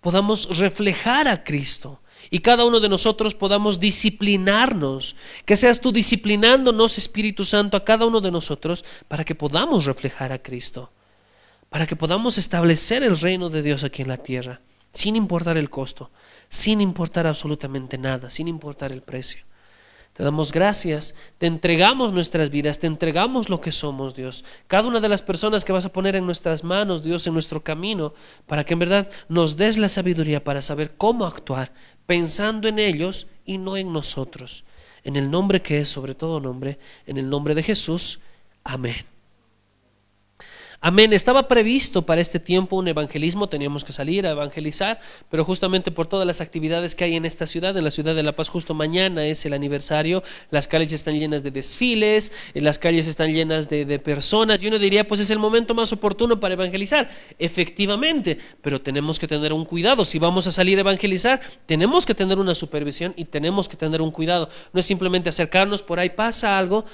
podamos reflejar a Cristo y cada uno de nosotros podamos disciplinarnos, que seas tú disciplinándonos, Espíritu Santo, a cada uno de nosotros para que podamos reflejar a Cristo, para que podamos establecer el reino de Dios aquí en la tierra, sin importar el costo, sin importar absolutamente nada, sin importar el precio. Te damos gracias, te entregamos nuestras vidas, te entregamos lo que somos, Dios. Cada una de las personas que vas a poner en nuestras manos, Dios, en nuestro camino, para que en verdad nos des la sabiduría para saber cómo actuar, pensando en ellos y no en nosotros. En el nombre que es sobre todo nombre, en el nombre de Jesús. Amén. Amén. Estaba previsto para este tiempo un evangelismo, teníamos que salir a evangelizar, pero justamente por todas las actividades que hay en esta ciudad, en la ciudad de La Paz, justo mañana es el aniversario, las calles están llenas de desfiles, eh, las calles están llenas de, personas, y uno diría, pues es el momento más oportuno para evangelizar. Efectivamente, pero tenemos que tener un cuidado. Si vamos a salir a evangelizar, tenemos que tener una supervisión y tenemos que tener un cuidado. No es simplemente acercarnos, por ahí pasa algo,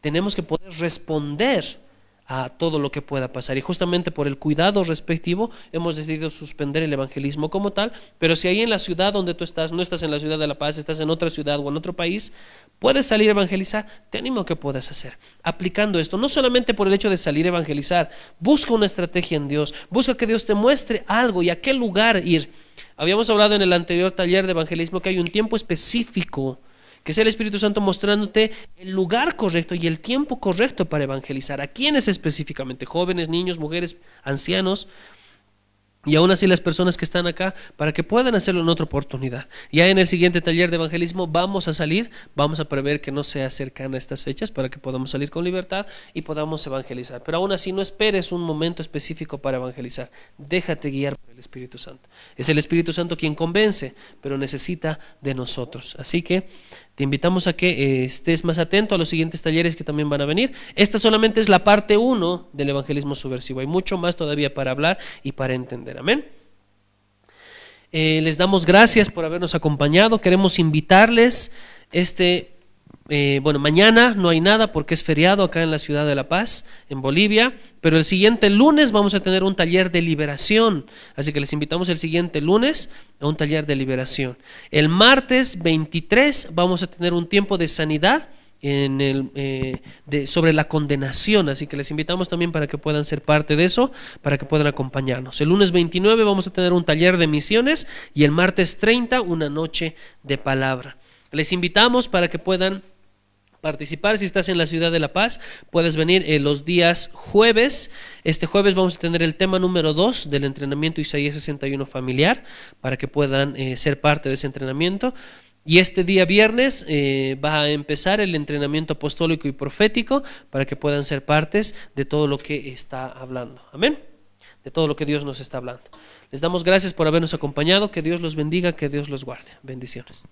tenemos que poder responder a todo lo que pueda pasar. Y justamente por el cuidado respectivo hemos decidido suspender el evangelismo como tal, pero si ahí en la ciudad donde tú estás, no estás en la ciudad de La Paz, estás en otra ciudad o en otro país, puedes salir a evangelizar, te animo a que puedas hacer. Aplicando esto, no solamente por el hecho de salir a evangelizar, busca una estrategia en Dios, busca que Dios te muestre algo y a qué lugar ir. Habíamos hablado en el anterior taller de evangelismo que hay un tiempo específico que sea el Espíritu Santo mostrándote el lugar correcto y el tiempo correcto para evangelizar. ¿A quiénes específicamente? Jóvenes, niños, mujeres, ancianos. Y aún así las personas que están acá, para que puedan hacerlo en otra oportunidad. Ya en el siguiente taller de evangelismo vamos a salir, vamos a prever que no se acercan a estas fechas para que podamos salir con libertad y podamos evangelizar. Pero aún así no esperes un momento específico para evangelizar. Déjate guiar por el Espíritu Santo. Es el Espíritu Santo quien convence, pero necesita de nosotros. Así que te invitamos a que eh, estés más atento a los siguientes talleres que también van a venir. Esta solamente es la parte uno del evangelismo subversivo. Hay mucho más todavía para hablar y para entender. Amén. Eh, les damos gracias por habernos acompañado. Queremos invitarles este eh, bueno, mañana no hay nada porque es feriado acá en la ciudad de La Paz, en Bolivia, pero el siguiente lunes vamos a tener un taller de liberación, así que les invitamos el siguiente lunes a un taller de liberación. El martes 23 vamos a tener un tiempo de sanidad en el, eh, sobre la condenación, así que les invitamos también para que puedan ser parte de eso, para que puedan acompañarnos. El lunes 29 vamos a tener un taller de misiones y el martes 30 una noche de palabra. Les invitamos para que puedan participar. Si estás en la ciudad de La Paz, puedes venir eh, los días jueves. Este jueves vamos a tener el tema número 2 del entrenamiento Isaías 61 familiar para que puedan eh, ser parte de ese entrenamiento. Y este día viernes eh, va a empezar el entrenamiento apostólico y profético para que puedan ser partes de todo lo que está hablando. Amén. De todo lo que Dios nos está hablando. Les damos gracias por habernos acompañado. Que Dios los bendiga, que Dios los guarde. Bendiciones.